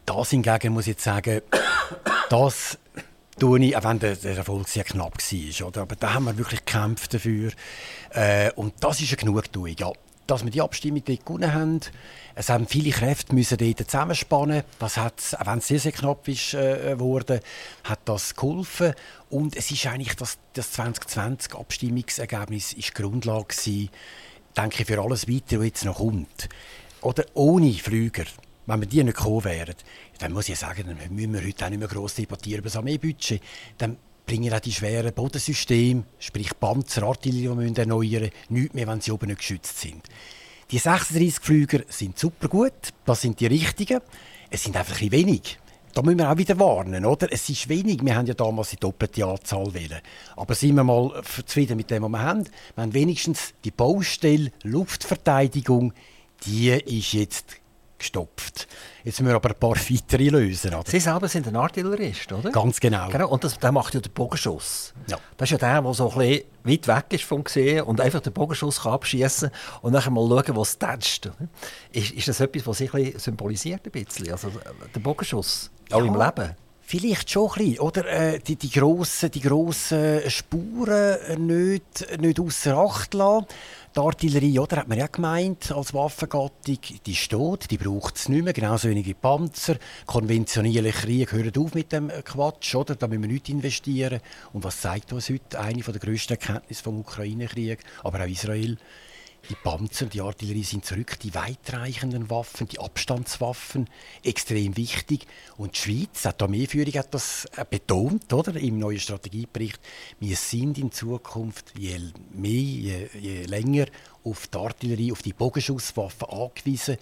[SPEAKER 3] Das hingegen muss ich jetzt sagen, das tue ich, auch wenn der, der Erfolg sehr knapp war. Oder? Aber da haben wir wirklich gekämpft dafür. Äh, und das ist eine Genugtuung. Ja, dass wir die Abstimmung dort gewonnen haben. Es haben viele Kräfte müssen dort zusammenspannen. Das hat, auch wenn es sehr, sehr knapp ist, äh, wurde, hat das geholfen. Und es ist eigentlich das, das 2020 Abstimmungsergebnis ist Grundlage gewesen, denke ich, für alles Weitere, was jetzt noch kommt. Oder ohne Flüger, wenn wir die nicht gekommen wären, dann muss ich sagen, dann müssen wir heute auch nicht mehr gross debattieren über das Armeebudget. Dann bringen auch die schweren Bodensysteme, sprich Panzer, Artillerie, die wir erneuern nichts mehr, wenn sie oben nicht geschützt sind. Die 36 Flüger sind super gut, das sind die richtigen. Es sind einfach ein wenig. da müssen wir auch wieder warnen, oder? Es ist wenig, wir haben ja damals die doppelte Anzahl wählen. Aber sind wir mal zufrieden mit dem, was wir haben? Wir haben wenigstens die Baustelle Luftverteidigung, die ist jetzt gestopft. Jetzt müssen wir aber ein paar weitere lösen.
[SPEAKER 2] Oder? Sie selber sind ein Artillerist, oder?
[SPEAKER 3] Ganz genau. genau.
[SPEAKER 2] Und das, der macht ja den Bogenschuss. Ja. Das ist ja der, der so ein bisschen weit weg ist vom Gesehen und einfach den Bogenschuss abschießen und dann mal schauen, was tätscht. Ist, ist das etwas, was sich ein bisschen symbolisiert? Ein bisschen? Also der Bogenschuss, auch ja. im Leben?
[SPEAKER 3] Vielleicht schon ein bisschen, oder? Äh, die, die, grossen, die grossen Spuren nicht, nicht außer Acht lassen. Die Artillerie, oder, hat man ja gemeint, als Waffengattung, die steht, die braucht es nicht mehr, genauso wie Panzer. Konventionelle Krieg hören auf mit dem Quatsch, oder? Da müssen wir nicht investieren. Und was zeigt uns heute eine der grössten Erkenntnisse vom Ukraine-Krieg, aber auch Israel? Die Panzer, die Artillerie sind zurück, die weitreichenden Waffen, die Abstandswaffen, extrem wichtig. Und die Schweiz, auch die Armeeführung hat das äh, betont, oder, im neuen Strategiebericht. Wir sind in Zukunft je mehr, je, je länger auf die Artillerie, auf die Bogenschusswaffen angewiesen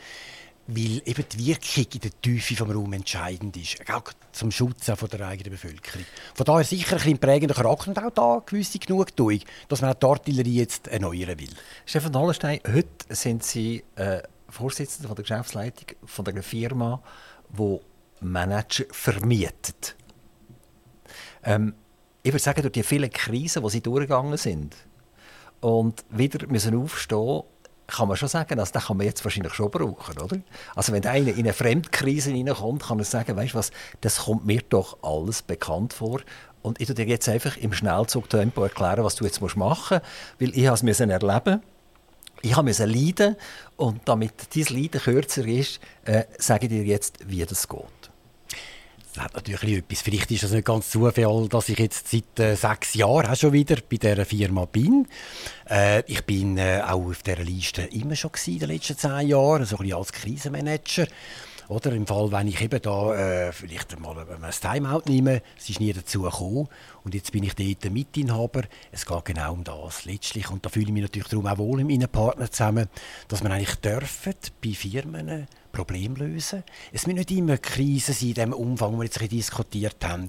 [SPEAKER 3] weil eben die Wirkung in der Tiefe des Raums entscheidend ist, auch zum Schutz auch von der eigenen Bevölkerung. Von daher sicher ein prägender Charakter und auch da gewisse Genugtuung, dass man auch die Artillerie jetzt erneuern will.
[SPEAKER 2] Stefan Hollenstein, heute sind Sie äh, Vorsitzender von der Geschäftsleitung von einer Firma, die Manager vermietet. Ähm, ich würde sagen, durch die vielen Krisen, die Sie durchgegangen sind und wieder müssen aufstehen kann man schon sagen, also das kann man jetzt wahrscheinlich schon brauchen, oder? Also wenn einer in eine Fremdkrise hineinkommt, kann er sagen, weißt du was, das kommt mir doch alles bekannt vor und ich dir jetzt einfach im Schnellzugtempo erklären, was du jetzt machen musst, weil ich es erleben ich musste leiden und damit dieses Leiden kürzer ist, äh, sage ich dir jetzt, wie das geht.
[SPEAKER 3] Das hat natürlich etwas. Vielleicht ist es nicht ganz Zufall, dass ich jetzt seit äh, sechs Jahren auch schon wieder bei dieser Firma bin. Äh, ich bin äh, auch auf dieser Liste immer schon in den letzten zehn Jahren, so ein bisschen als Krisenmanager. Oder im Fall, wenn ich eben da äh, vielleicht mal ein Timeout nehme, es ist nie dazu gekommen und jetzt bin ich dort Mitinhaber. Es geht genau um das letztlich und da fühle ich mich natürlich darum auch wohl mit meinen Partnern zusammen, dass man eigentlich dürfen bei Firmen Problem lösen. Es müssen nicht immer Krisen sein in dem Umfang, den wir jetzt diskutiert haben.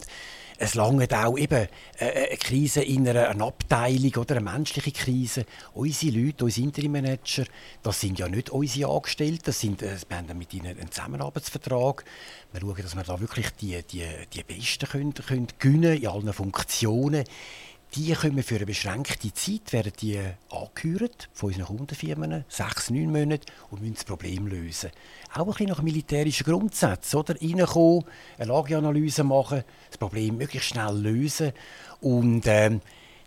[SPEAKER 3] Es lange auch eben äh, äh, eine Krise in einer, einer Abteilung oder eine menschliche Krise. Unsere Leute, unsere Interim-Manager, das sind ja nicht unsere Angestellten, das sind, äh, wir haben mit ihnen einen Zusammenarbeitsvertrag. Wir schauen, dass wir da wirklich die, die, die Besten können, können gewinnen in allen Funktionen die kommen für eine beschränkte Zeit, werden die angehört von unseren Kundenfirmen, sechs, neun Monate, und müssen das Problem lösen. Auch ein bisschen nach militärischen Grundsätzen, oder? Reinkommen, eine Lageanalyse machen, das Problem möglichst schnell lösen und ähm,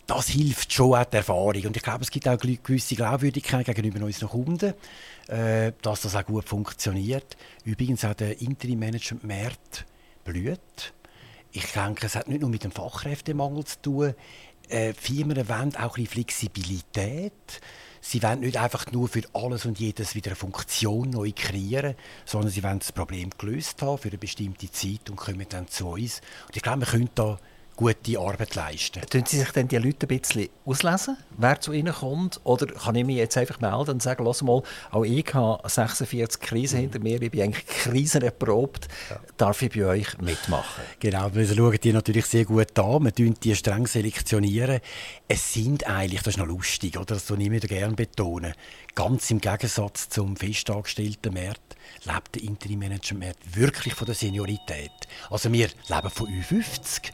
[SPEAKER 3] das hilft schon auch der Erfahrung. Und ich glaube, es gibt auch gewisse Glaubwürdigkeit gegenüber unseren Kunden, äh, dass das auch gut funktioniert. Übrigens auch der Interim-Management-Markt blüht. Ich denke, es hat nicht nur mit dem Fachkräftemangel zu tun äh, Firmen wollen auch ein Flexibilität. Sie wollen nicht einfach nur für alles und jedes wieder eine Funktion neu kreieren, sondern sie wollen das Problem gelöst haben für eine bestimmte Zeit und kommen dann zu uns. Und ich glaube, wir können da gute Arbeit leisten.
[SPEAKER 2] Tun Sie sich denn die Leute ein bisschen auslesen, wer zu Ihnen kommt? Oder kann ich mich jetzt einfach melden und sagen, lass mal, auch ich habe 46 Krisen mhm. hinter mir, ich bin eigentlich krisenerprobt, ja. darf ich bei euch mitmachen?
[SPEAKER 3] Genau, wir schauen die natürlich sehr gut an, wir tun die streng selektionieren. Es sind eigentlich, das ist noch lustig, oder? das tue ich immer gerne betonen, ganz im Gegensatz zum festangestellten Markt lebt der Interim-Management wirklich von der Seniorität. Also wir leben von U50,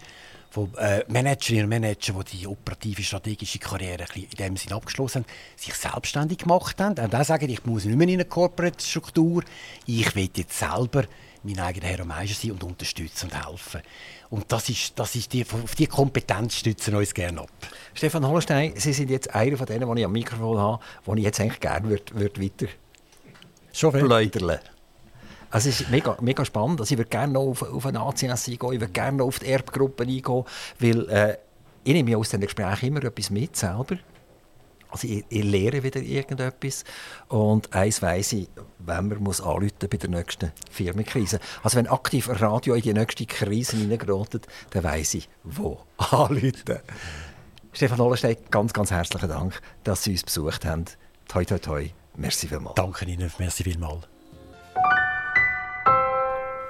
[SPEAKER 3] von äh, Managerinnen und Managern, die die operative, strategische Karriere in dem Sinne abgeschlossen haben, sich selbstständig gemacht haben und auch sagen, ich muss nicht mehr in eine Corporate-Struktur, ich will jetzt selber mein eigener Herr und Meister sein und unterstützen und helfen. Und das ist, das ist die, auf diese Kompetenz stützen wir uns gerne ab.
[SPEAKER 2] Stefan Hollenstein, Sie sind jetzt einer von denen, die ich am Mikrofon habe, die ich jetzt eigentlich gerne würde, würde weiter Schon es ist mega, mega spannend. Also ich würde gerne noch auf, auf eine ACS eingehen, ich würde gerne noch auf die Erbgruppen eingehen, weil äh, ich nehme aus diesen Gesprächen immer etwas mit selber. Also ich, ich lehre wieder irgendetwas und eins weiss ich, wenn man muss anrufen bei der nächsten Firmenkrise. Also wenn aktiv Radio in die nächste Krise hineingerottet, dann weiss ich, wo anrufen. Stefan Ollenstein, ganz, ganz herzlichen Dank, dass Sie uns besucht haben. Toi, toi, toi. Merci vielmals.
[SPEAKER 3] Danke Ihnen, merci vielmals.